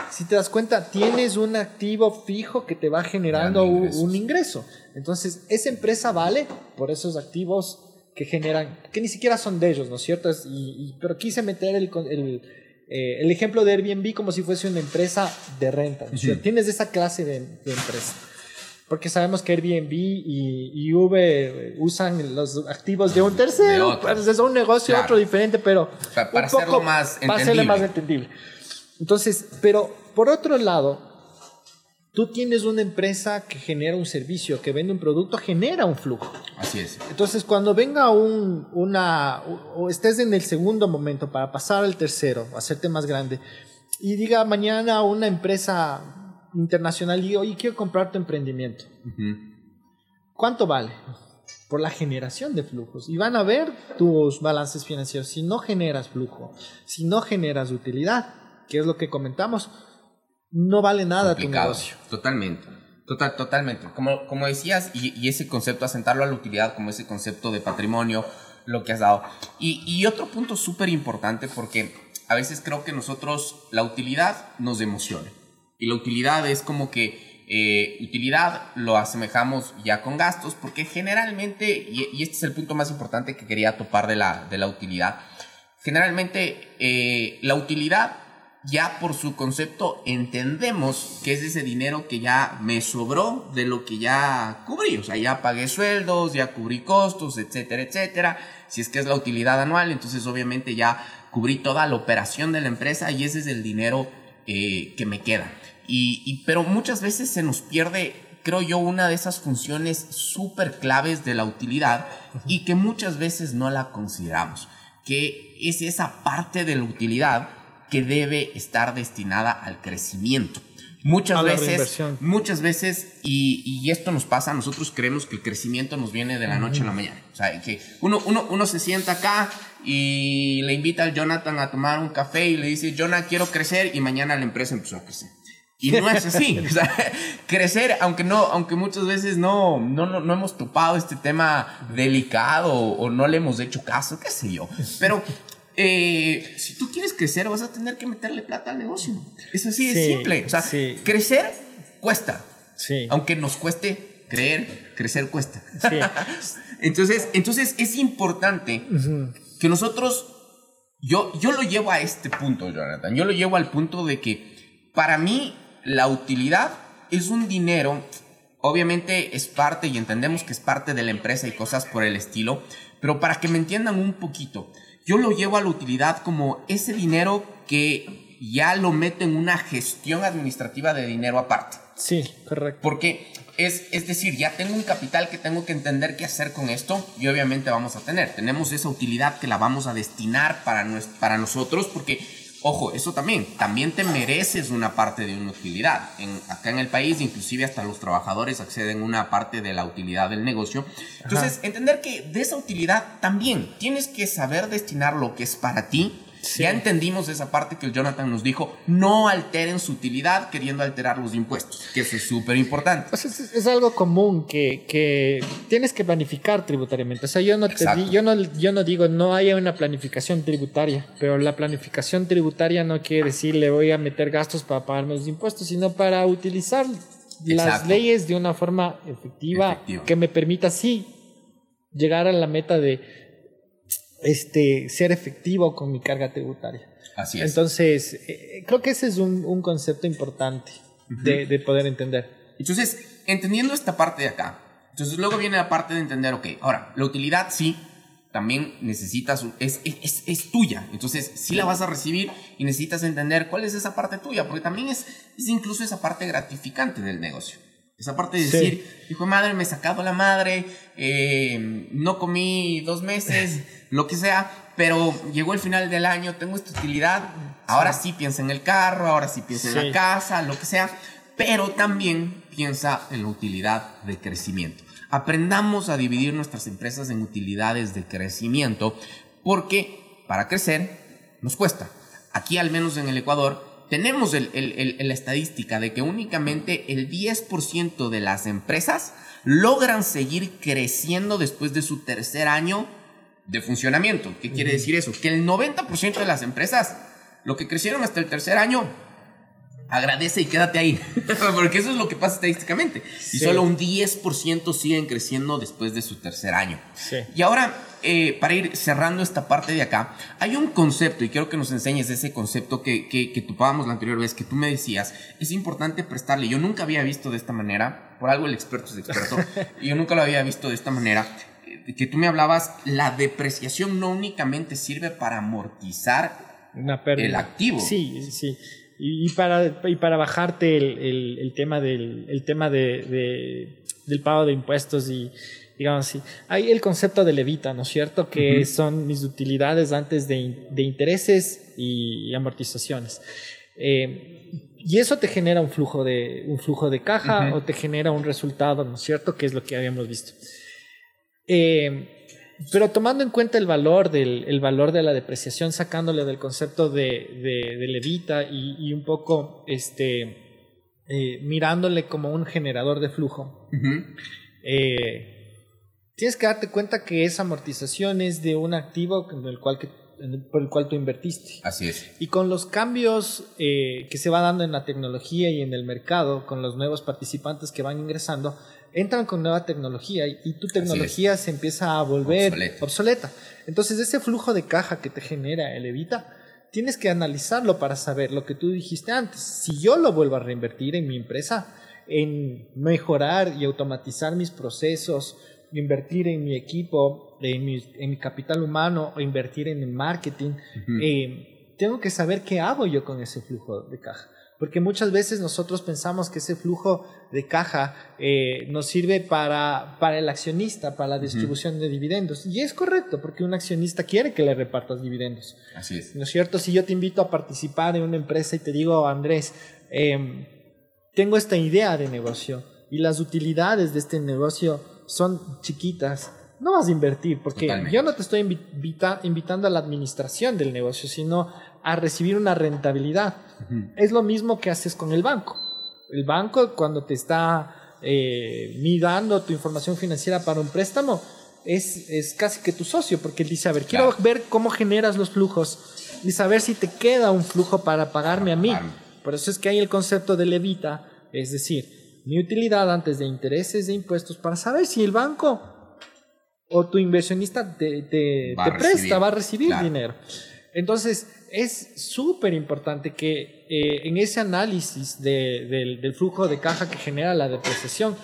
Speaker 2: si te das cuenta, tienes un activo fijo que te va generando un, ingreso. Entonces, esa empresa vale por esos activos que generan, que ni siquiera son de ellos, ¿no es cierto? y, pero quise meter el, el, eh, el, ejemplo de Airbnb como si fuese una empresa de renta. Tienes esa clase de, empresa. Porque sabemos que Airbnb y, y, Uber usan los activos de un tercero. Pues, es un negocio otro diferente, pero.
Speaker 1: Para, hacerlo más
Speaker 2: Para hacerlo más entendible. Entonces, pero por otro lado, tú tienes una empresa que genera un servicio, que vende un producto, genera un flujo.
Speaker 1: Así es.
Speaker 2: Entonces, cuando venga un, una, o estés en el segundo momento para pasar al tercero, hacerte más grande, y diga mañana una empresa internacional y oye, quiero comprar tu emprendimiento. ¿Cuánto vale? Por la generación de flujos. Y van a ver tus balances financieros. Si no generas flujo, si no generas utilidad, que es lo que comentamos, no vale nada tu negocio.
Speaker 1: Totalmente. Total, totalmente. Como, como decías, y, ese concepto, asentarlo a la utilidad como ese concepto de patrimonio, lo que has dado. Y, y otro punto súper importante, porque a veces creo que nosotros la utilidad nos emociona. Y la utilidad es como que eh, utilidad lo asemejamos ya con gastos, porque generalmente, y, este es el punto más importante que quería topar de la, de la utilidad, generalmente eh, la utilidad ya por su concepto entendemos que es ese dinero que ya me sobró de lo que ya cubrí, o sea, ya pagué sueldos, ya cubrí costos, etcétera, etcétera. Si es que es la utilidad anual, entonces obviamente ya cubrí toda la operación de la empresa y ese es el dinero eh, que me queda. Y, pero muchas veces se nos pierde, creo yo, una de esas funciones súper claves de la utilidad y que muchas veces no la consideramos, que es esa parte de la utilidad que debe estar destinada al crecimiento. Muchas veces, muchas veces, y, esto nos pasa, nosotros creemos que el crecimiento nos viene de la noche a la mañana. O sea, que uno, uno, uno se sienta acá y le invita al Jonathan a tomar un café y le dice, Jonathan, quiero crecer, y mañana la empresa empezó a crecer. Y no es así. O sea, crecer, aunque no, aunque muchas veces no, no, no, hemos topado este tema delicado o no le hemos hecho caso, qué sé yo. Pero eh, si tú quieres crecer, vas a tener que meterle plata al negocio. Es así de simple. O sea, crecer cuesta. Sí. Aunque nos cueste creer, crecer cuesta. entonces, entonces es importante que nosotros, yo, yo lo llevo a este punto, Jonathan. Yo lo llevo al punto de que para mí la utilidad es un dinero, obviamente es parte y entendemos que es parte de la empresa y cosas por el estilo, pero para que me entiendan un poquito, yo lo llevo a la utilidad como ese dinero que ya lo meto en una gestión administrativa de dinero aparte.
Speaker 2: Sí, correcto.
Speaker 1: Porque es, es decir, ya tengo un capital que tengo que entender qué hacer con esto y obviamente vamos a tener. Tenemos esa utilidad que la vamos a destinar para, para nosotros porque Ojo, eso también, también te mereces una parte de una utilidad. En, acá en el país, inclusive hasta los trabajadores acceden a una parte de la utilidad del negocio. Entonces, entender que de esa utilidad también tienes que saber destinar lo que es para ti ya entendimos esa parte que el Jonathan nos dijo, no alteren su utilidad queriendo alterar los impuestos, que eso es súper importante.
Speaker 2: es, algo común que, que, tienes que planificar tributariamente. O sea, yo no, te yo, no, yo no digo no haya una planificación tributaria, pero la planificación tributaria no quiere decir le voy a meter gastos para pagar los impuestos, sino para utilizar las leyes de una forma efectiva que me permita sí llegar a la meta de este, ser efectivo con mi carga tributaria.
Speaker 1: Así es.
Speaker 2: Entonces, eh, creo que ese es un, concepto importante de, poder entender.
Speaker 1: Entonces, entendiendo esta parte de acá, entonces luego viene la parte de entender, ok, ahora, la utilidad sí, también necesitas, es, es, es, tuya, entonces sí la vas a recibir y necesitas entender cuál es esa parte tuya, porque también es, es incluso esa parte gratificante del negocio. Esa parte de decir, hijo de madre, me he sacado la madre, eh, no comí dos meses, lo que sea, pero llegó el final del año, tengo esta utilidad, ahora sí piensa en el carro, ahora sí piensa en la casa, lo que sea, pero también piensa en la utilidad de crecimiento. Aprendamos a dividir nuestras empresas en utilidades de crecimiento, porque para crecer nos cuesta. Aquí, al menos en el Ecuador, tenemos el, la estadística de que únicamente el 10% de las empresas logran seguir creciendo después de su tercer año de funcionamiento. ¿Qué quiere decir eso? Que el 90% de las empresas, lo que crecieron hasta el tercer año, agradece y quédate ahí. Porque eso es lo que pasa estadísticamente. Y solo un 10% siguen creciendo después de su tercer año. Y ahora, eh, para ir cerrando esta parte de acá, hay un concepto, y quiero que nos enseñes ese concepto que, que, que topábamos la anterior vez, que tú me decías, es importante prestarle. Yo nunca había visto de esta manera, por algo el experto es experto, y yo nunca lo había visto de esta manera que tú me hablabas, la depreciación no únicamente sirve para amortizar el activo.
Speaker 2: Sí, sí. Y, para, y para bajarte el, el, tema, del, el tema de, del pago de impuestos y, digamos así. Hay el concepto de levita, ¿no es cierto? Que son mis utilidades antes de, de intereses y amortizaciones. Eh, y eso te genera un flujo de, un flujo de caja o te genera un resultado, ¿no es cierto? Que es lo que habíamos visto. Eh, pero tomando en cuenta el valor, del, el valor de la depreciación, sacándole del concepto de, de, levita y, un poco este, eh, mirándole como un generador de flujo, eh, tienes que darte cuenta que esa amortización es de un activo en el cual por el cual tú invertiste.
Speaker 1: Así es.
Speaker 2: Y con los cambios eh, que se va dando en la tecnología y en el mercado, con los nuevos participantes que van ingresando, entran con nueva tecnología y, tu tecnología se empieza a volver obsoleta. Entonces, ese flujo de caja que te genera el Evita, tienes que analizarlo para saber lo que tú dijiste antes. Si yo lo vuelvo a reinvertir en mi empresa, en mejorar y automatizar mis procesos, invertir en mi equipo, en mi, capital humano o invertir en el marketing, eh, tengo que saber qué hago yo con ese flujo de caja. Porque muchas veces nosotros pensamos que ese flujo de caja eh, nos sirve para, para el accionista, para la distribución de dividendos. Y es correcto, porque un accionista quiere que le repartas dividendos.
Speaker 1: Así es.
Speaker 2: ¿No es cierto? Si yo te invito a participar en una empresa y te digo, Andrés, em, tengo esta idea de negocio y las utilidades de este negocio son chiquitas, no vas a invertir, porque yo no te estoy invitando a la administración del negocio, sino a recibir una rentabilidad. Es lo mismo que haces con el banco. El banco cuando te está eh, midando tu información financiera para un préstamo, es, es, casi que tu socio, porque él dice, a ver, quiero ver cómo generas los flujos y saber si te queda un flujo para pagarme a mí. Por eso es que hay el concepto de levita, es decir, mi utilidad antes de intereses e impuestos para saber si el banco o tu inversionista te, te, presta, va a recibir dinero. Entonces, es súper importante que eh, en ese análisis del, flujo de caja que genera la depreciación,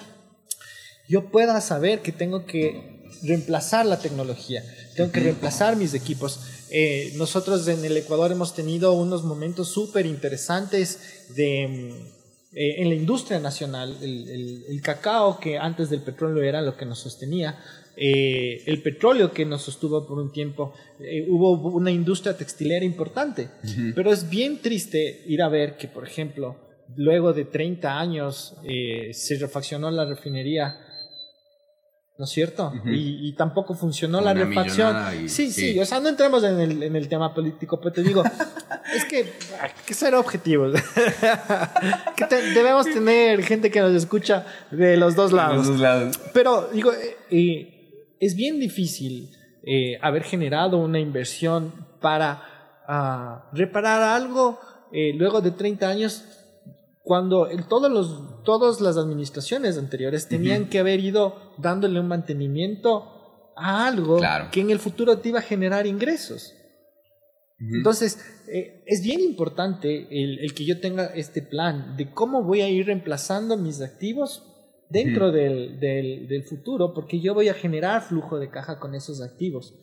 Speaker 2: yo pueda saber que tengo que reemplazar la tecnología, tengo que reemplazar mis equipos. Eh, nosotros en el Ecuador hemos tenido unos momentos súper interesantes de, mm, eh, en la industria nacional. el, cacao, que antes del petróleo era lo que nos sostenía, eh, el petróleo que nos sostuvo por un tiempo, eh, hubo una industria textilera importante, pero es bien triste ir a ver que, por ejemplo, luego de 30 años eh, se refaccionó la refinería. ¿No es cierto? y, tampoco funcionó la refacción. sí, sí, o sea, no entremos en el, en el tema político, pero te digo, es que hay que ser objetivos. que debemos tener gente que nos escucha de los dos lados. Los dos lados. Pero digo, y es bien difícil eh, haber generado una inversión para ah, reparar algo eh, luego de 30 años cuando todos los, todas las administraciones anteriores tenían que haber ido dándole un mantenimiento a algo que en el futuro te iba a generar ingresos. Entonces, eh, es bien importante el, el, que yo tenga este plan de cómo voy a ir reemplazando mis activos dentro del, del, futuro, porque yo voy a generar flujo de caja con esos activos,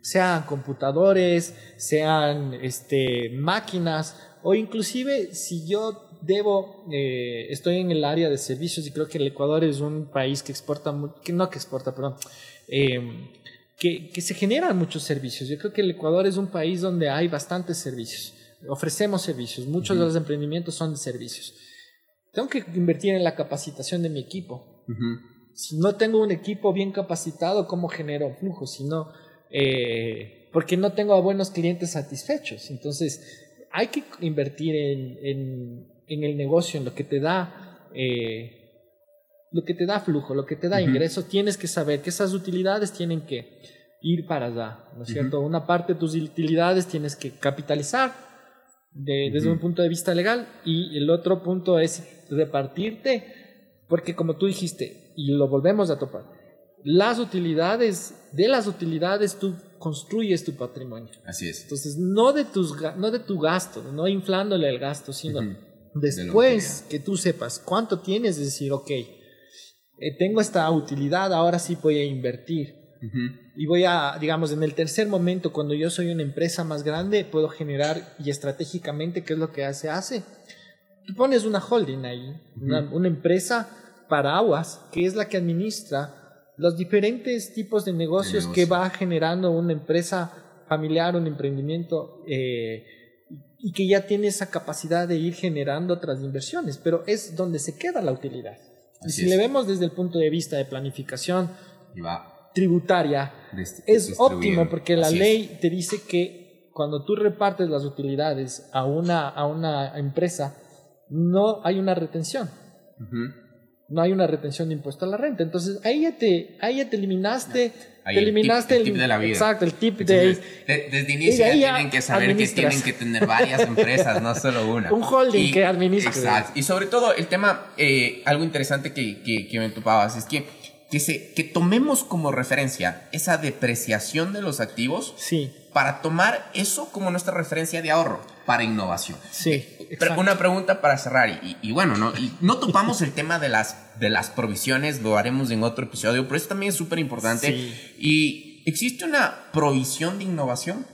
Speaker 2: sean computadores, sean este, máquinas, o inclusive si yo debo, eh, estoy en el área de servicios y creo que el Ecuador es un país que exporta, que no que exporta, perdón, em, que, que se generan muchos servicios. Yo creo que el Ecuador es un país donde hay bastantes servicios. Ofrecemos servicios, muchos de los emprendimientos son de servicios tengo que invertir en la capacitación de mi equipo. Si no tengo un equipo bien capacitado, ¿cómo genero flujo? Si no, eh, porque no tengo a buenos clientes satisfechos. Entonces, hay que invertir en, el negocio, en lo que te da, eh, lo que te da flujo, lo que te da ingreso. Tienes que saber que esas utilidades tienen que ir para allá, ¿no es cierto? Una parte de tus utilidades tienes que capitalizar desde un punto de vista legal y el otro punto es repartirte, porque como tú dijiste, y lo volvemos a topar, las utilidades, de las utilidades tú construyes tu patrimonio.
Speaker 1: Así es.
Speaker 2: Entonces, no de, tus, no de tu gasto, no inflándole el gasto, sino después que tú sepas cuánto tienes, es decir, ok, eh, tengo esta utilidad, ahora sí voy a invertir y voy a, digamos, en el tercer momento, cuando yo soy una empresa más grande, puedo generar y estratégicamente, ¿qué es lo que se hace? Tú pones una holding ahí, una, empresa para aguas, que es la que administra los diferentes tipos de negocios que va generando una empresa familiar, un emprendimiento, eh, y que ya tiene esa capacidad de ir generando otras inversiones, pero es donde se queda la utilidad. y si le vemos desde el punto de vista de planificación tributaria, es óptimo porque la ley te dice que cuando tú repartes las utilidades a una, a una empresa, no hay una retención no hay una retención de impuesto a la renta. Entonces, ahí ya te, ahí ya te eliminaste. te eliminaste
Speaker 1: el tip, de la vida.
Speaker 2: Exacto, el tip de,
Speaker 1: Desde inicio ya tienen que saber que tienen que tener varias empresas, no solo una.
Speaker 2: Un holding que administre.
Speaker 1: Exacto. Y sobre todo, el tema, eh, algo interesante que, que, que me topabas es que que, se, que tomemos como referencia esa depreciación de los activos
Speaker 2: sí.
Speaker 1: para tomar eso como nuestra referencia de ahorro para innovación.
Speaker 2: Sí.
Speaker 1: Una pregunta para cerrar, y, y bueno, ¿no? Y no topamos el tema de las, de las provisiones, lo haremos en otro episodio, pero eso también es súper importante. Y existe una provisión de innovación.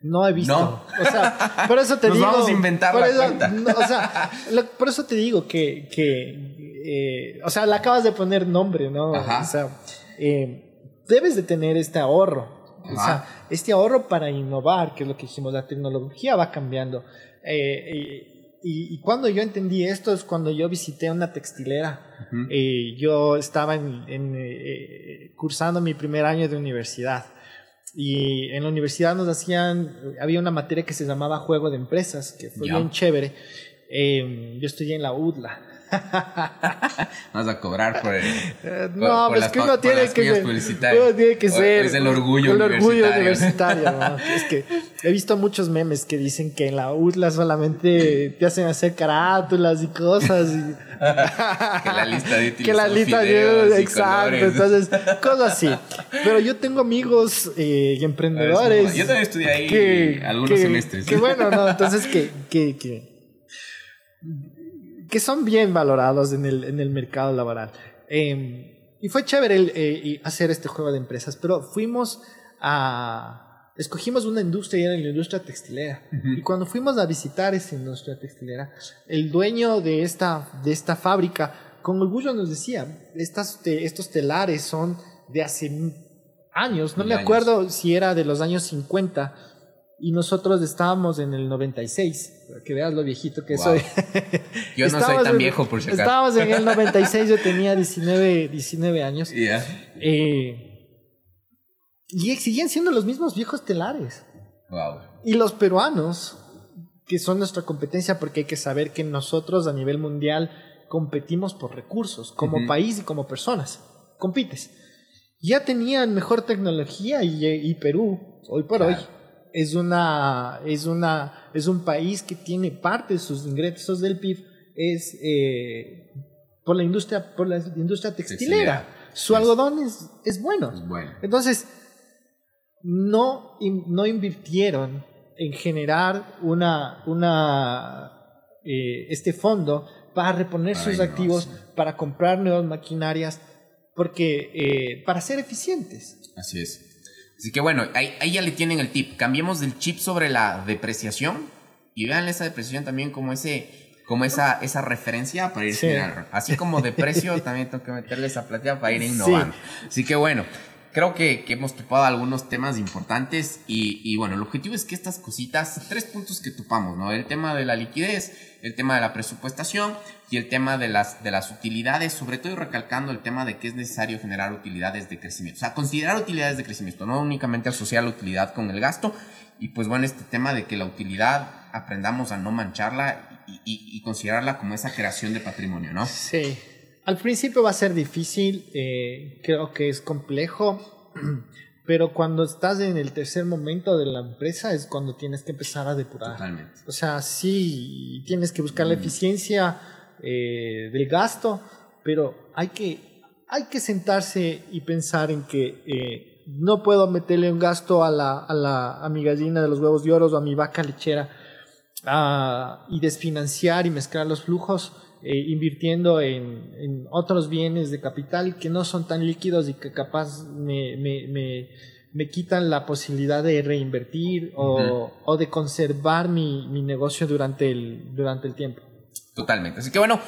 Speaker 2: No he visto. No. O sea, por eso te
Speaker 1: Nos
Speaker 2: digo.
Speaker 1: Vamos a inventar la cuenta.
Speaker 2: o sea, por eso te digo que, que eh, o sea, le acabas de poner nombre, ¿no? O sea, eh, debes de tener este ahorro. O sea, este ahorro para innovar, que es lo que dijimos, la tecnología va cambiando. Eh, y, cuando yo entendí esto es cuando yo visité una textilera. yo estaba en, cursando mi primer año de universidad. Y en la universidad nos hacían, había una materia que se llamaba juego de empresas, que fue bien chévere. yo estudié en la UDLA.
Speaker 1: Vas a cobrar por el.
Speaker 2: Eh, no, pues que uno tiene que, ser, uno tiene que ser.
Speaker 1: Es el orgullo el
Speaker 2: orgullo universitario. es que he visto muchos memes que dicen que en la UTLA solamente te hacen hacer carátulas y cosas. Y...
Speaker 1: que la lista de
Speaker 2: Que la lista de. Exacto. Entonces, cosas así. Pero yo tengo amigos eh, emprendedores.
Speaker 1: Yo también estudié ahí algunos semestres.
Speaker 2: Que bueno, no, entonces que, que, que son bien valorados en el, en el mercado laboral. Em, y fue chévere el, eh, hacer este juego de empresas, pero fuimos a... Escogimos una industria y era la industria textilera. Y cuando fuimos a visitar esa industria textilera, el dueño de esta, de esta fábrica con orgullo nos decía, estas, estos telares son de hace años, no me acuerdo si era de los años 50, y nosotros estábamos en el 96, para que veas lo viejito que soy.
Speaker 1: Yo no soy tan viejo por si acaso.
Speaker 2: Estábamos en el 96, yo tenía 19, 19 años. Eh, y siguen siendo los mismos viejos telares.
Speaker 1: Wow.
Speaker 2: Y los peruanos, que son nuestra competencia, porque hay que saber que nosotros a nivel mundial competimos por recursos, como país y como personas. Compites. Ya tenían mejor tecnología y, Perú, hoy por hoy, es, una, es, una, es un país que tiene parte de sus ingresos del PIB es eh, por la industria, por la industria textilera. Su algodón es, es, bueno. Entonces, no, no invirtieron en generar una, una, eh, este fondo para reponer sus activos, para comprar nuevas maquinarias, porque eh, para ser eficientes.
Speaker 1: Así es. Así que bueno, ahí, ya le tienen el tip. Cambiemos del chip sobre la depreciación y vean esa depreciación también como ese como esa, esa referencia para ir sí. Así como de precio, también tengo que meterle esa platilla para ir innovando. Así que bueno, creo que, que, hemos topado algunos temas importantes y, y, bueno, el objetivo es que estas cositas, tres puntos que topamos, ¿no? El tema de la liquidez, el tema de la presupuestación y el tema de las, de las utilidades, sobre todo recalcando el tema de que es necesario generar utilidades de crecimiento. O sea, considerar utilidades de crecimiento, no únicamente asociar la utilidad con el gasto. Y pues bueno, este tema de que la utilidad aprendamos a no mancharla y, y, y considerarla como esa creación de patrimonio, ¿no?
Speaker 2: Sí. Al principio va a ser difícil, eh, creo que es complejo, pero cuando estás en el tercer momento de la empresa es cuando tienes que empezar a depurar.
Speaker 1: Totalmente.
Speaker 2: O sea, sí, tienes que buscar la mm. eficiencia eh, del gasto, pero hay que, hay que sentarse y pensar en que eh, no puedo meterle un gasto a, la, a, la, a mi gallina de los huevos de oro o a mi vaca lechera uh, y desfinanciar y mezclar los flujos. Eh, invirtiendo en, en, otros bienes de capital que no son tan líquidos y que capaz me, me, me, me quitan la posibilidad de reinvertir o, uh -huh. o de conservar mi, mi, negocio durante el, durante el tiempo.
Speaker 1: Totalmente. Así que bueno,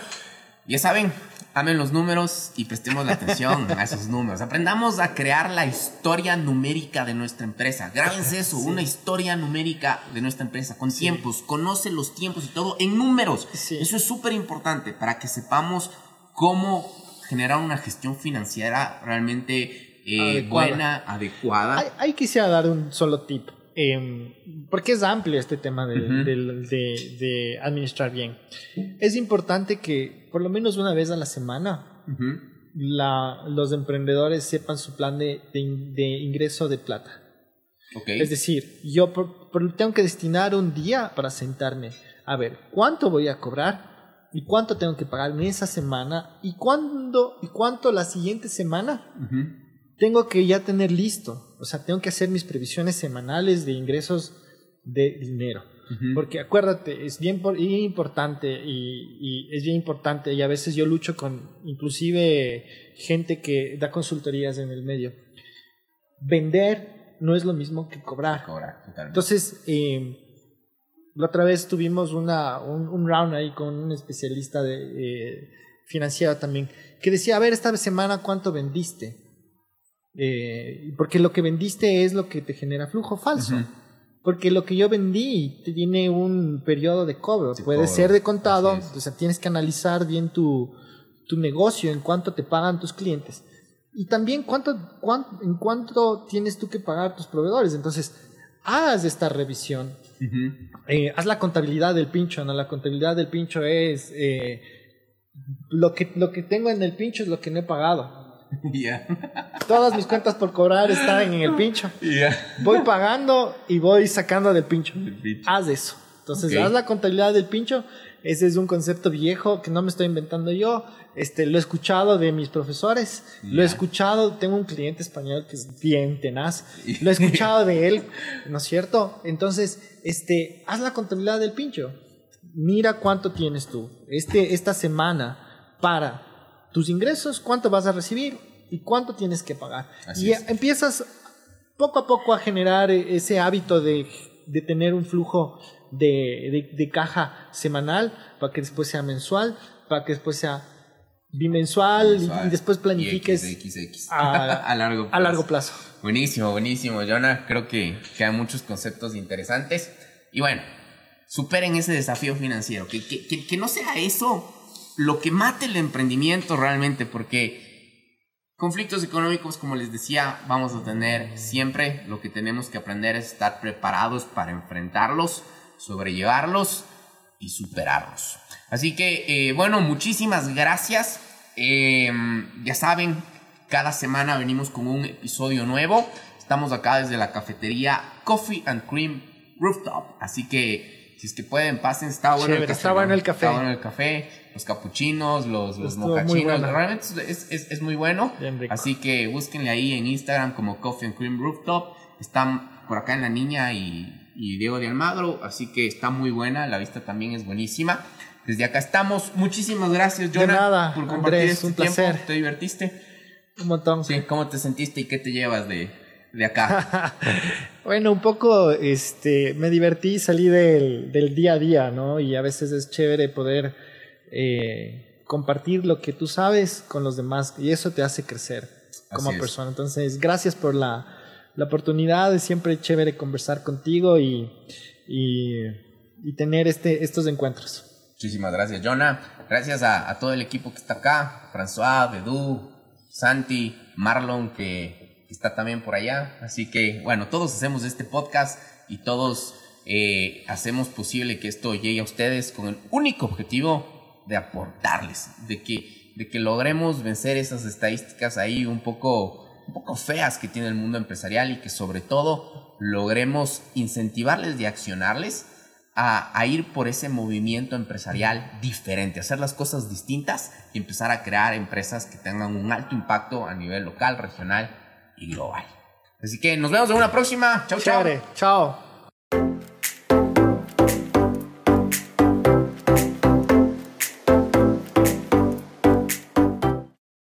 Speaker 1: ya saben, amen los números y prestemos la atención a esos números. Aprendamos a crear la historia numérica de nuestra empresa. Grábense eso, una historia numérica de nuestra empresa, con tiempos. Conoce los tiempos y todo en números. Eso es súper importante para que sepamos cómo generar una gestión financiera realmente eh, buena, adecuada.
Speaker 2: Ahí, quisiera dar un solo tip. Em, porque es amplio este tema de, de, administrar bien. Es importante que por lo menos una vez a la semana la, los emprendedores sepan su plan de, ingreso de plata. Es decir, yo tengo que destinar un día para sentarme a ver cuánto voy a cobrar y cuánto tengo que pagar en esa semana y cuándo y cuánto la siguiente semana tengo que ya tener listo. O sea, tengo que hacer mis previsiones semanales de ingresos de dinero. Porque acuérdate, es bien, importante y, es bien importante y a veces yo lucho con inclusive gente que da consultorías en el medio. Vender no es lo mismo que cobrar.
Speaker 1: Cobrar,
Speaker 2: Entonces, eh, la otra vez tuvimos una, un, round ahí con un especialista de, eh, financiero también que decía, a ver, esta semana cuánto vendiste. Eh, porque lo que vendiste es lo que te genera flujo falso. Porque lo que yo vendí tiene un periodo de cobro. Puede ser de contado, o sea, tienes que analizar bien tu, tu negocio, en cuánto te pagan tus clientes. Y también cuánto, en cuánto tienes tú que pagar tus proveedores. Entonces, haz esta revisión. Eh, haz la contabilidad del pincho. ¿no? La contabilidad del pincho es eh, lo, que, lo que tengo en el pincho es lo que no he pagado. Todas mis cuentas por cobrar están en el pincho. Voy pagando y voy sacando del pincho. Haz eso. Entonces, haz la contabilidad del pincho. Ese es un concepto viejo que no me estoy inventando yo. Este, lo he escuchado de mis profesores. Lo he escuchado. Tengo un cliente español que es bien tenaz. Lo he escuchado de él, ¿no es cierto? Entonces, este, haz la contabilidad del pincho. Mira cuánto tienes tú. Este, esta semana para tus ingresos, cuánto vas a recibir y cuánto tienes que pagar. y empiezas poco a poco a generar ese hábito de, de tener un flujo de, de, caja semanal para que después sea mensual, para que después sea bimensual y, después planifiques
Speaker 1: A, largo
Speaker 2: plazo. a largo plazo.
Speaker 1: Buenísimo, buenísimo, Jonah. Creo que quedan muchos conceptos interesantes. Y bueno, superen ese desafío financiero. Que, que, que, que no sea eso lo que mate el emprendimiento realmente, porque conflictos económicos, como les decía, vamos a tener siempre. Lo que tenemos que aprender es estar preparados para enfrentarlos, sobrellevarlos y superarlos. Así que, eh, bueno, muchísimas gracias. Em, ya saben, cada semana venimos con un episodio nuevo. Estamos acá desde la cafetería Coffee and Cream Rooftop. Así que, si es que pueden, pasen. Está bueno el café.
Speaker 2: Está bueno el café.
Speaker 1: Está bueno el café los capuchinos, los, los mocachinos. Realmente es, es, es, muy bueno. Así que búsquenle ahí en Instagram como Coffee and Cream Rooftop. Están por acá en La Niña y, y Diego de Almagro. Así que está muy buena. La vista también es buenísima. Desde acá estamos. Muchísimas gracias, Jonah,
Speaker 2: nada, por compartir Andrés, este un placer.
Speaker 1: ¿Te divertiste?
Speaker 2: Un montón.
Speaker 1: Sí, ¿cómo te sentiste y qué te llevas de, de acá?
Speaker 2: bueno, un poco este, me divertí, salí del, del día a día, ¿no? Y a veces es chévere poder eh, compartir lo que tú sabes con los demás y eso te hace crecer como persona. Entonces, gracias por la, la, oportunidad, es siempre chévere conversar contigo y, y, tener este, estos encuentros.
Speaker 1: Muchísimas gracias, Jonah. Gracias a, a, todo el equipo que está acá, François, Bedú, Santi, Marlon, que está también por allá. Así que, bueno, todos hacemos este podcast y todos eh, hacemos posible que esto llegue a ustedes con el único objetivo de aportarles, de que, de que logremos vencer esas estadísticas ahí un poco, un poco feas que tiene el mundo empresarial y que sobre todo logremos incentivarles y accionarles a, a, ir por ese movimiento empresarial diferente, hacer las cosas distintas y empezar a crear empresas que tengan un alto impacto a nivel local, regional y global. Así que nos vemos en una próxima. Chao, chao.
Speaker 2: Chao.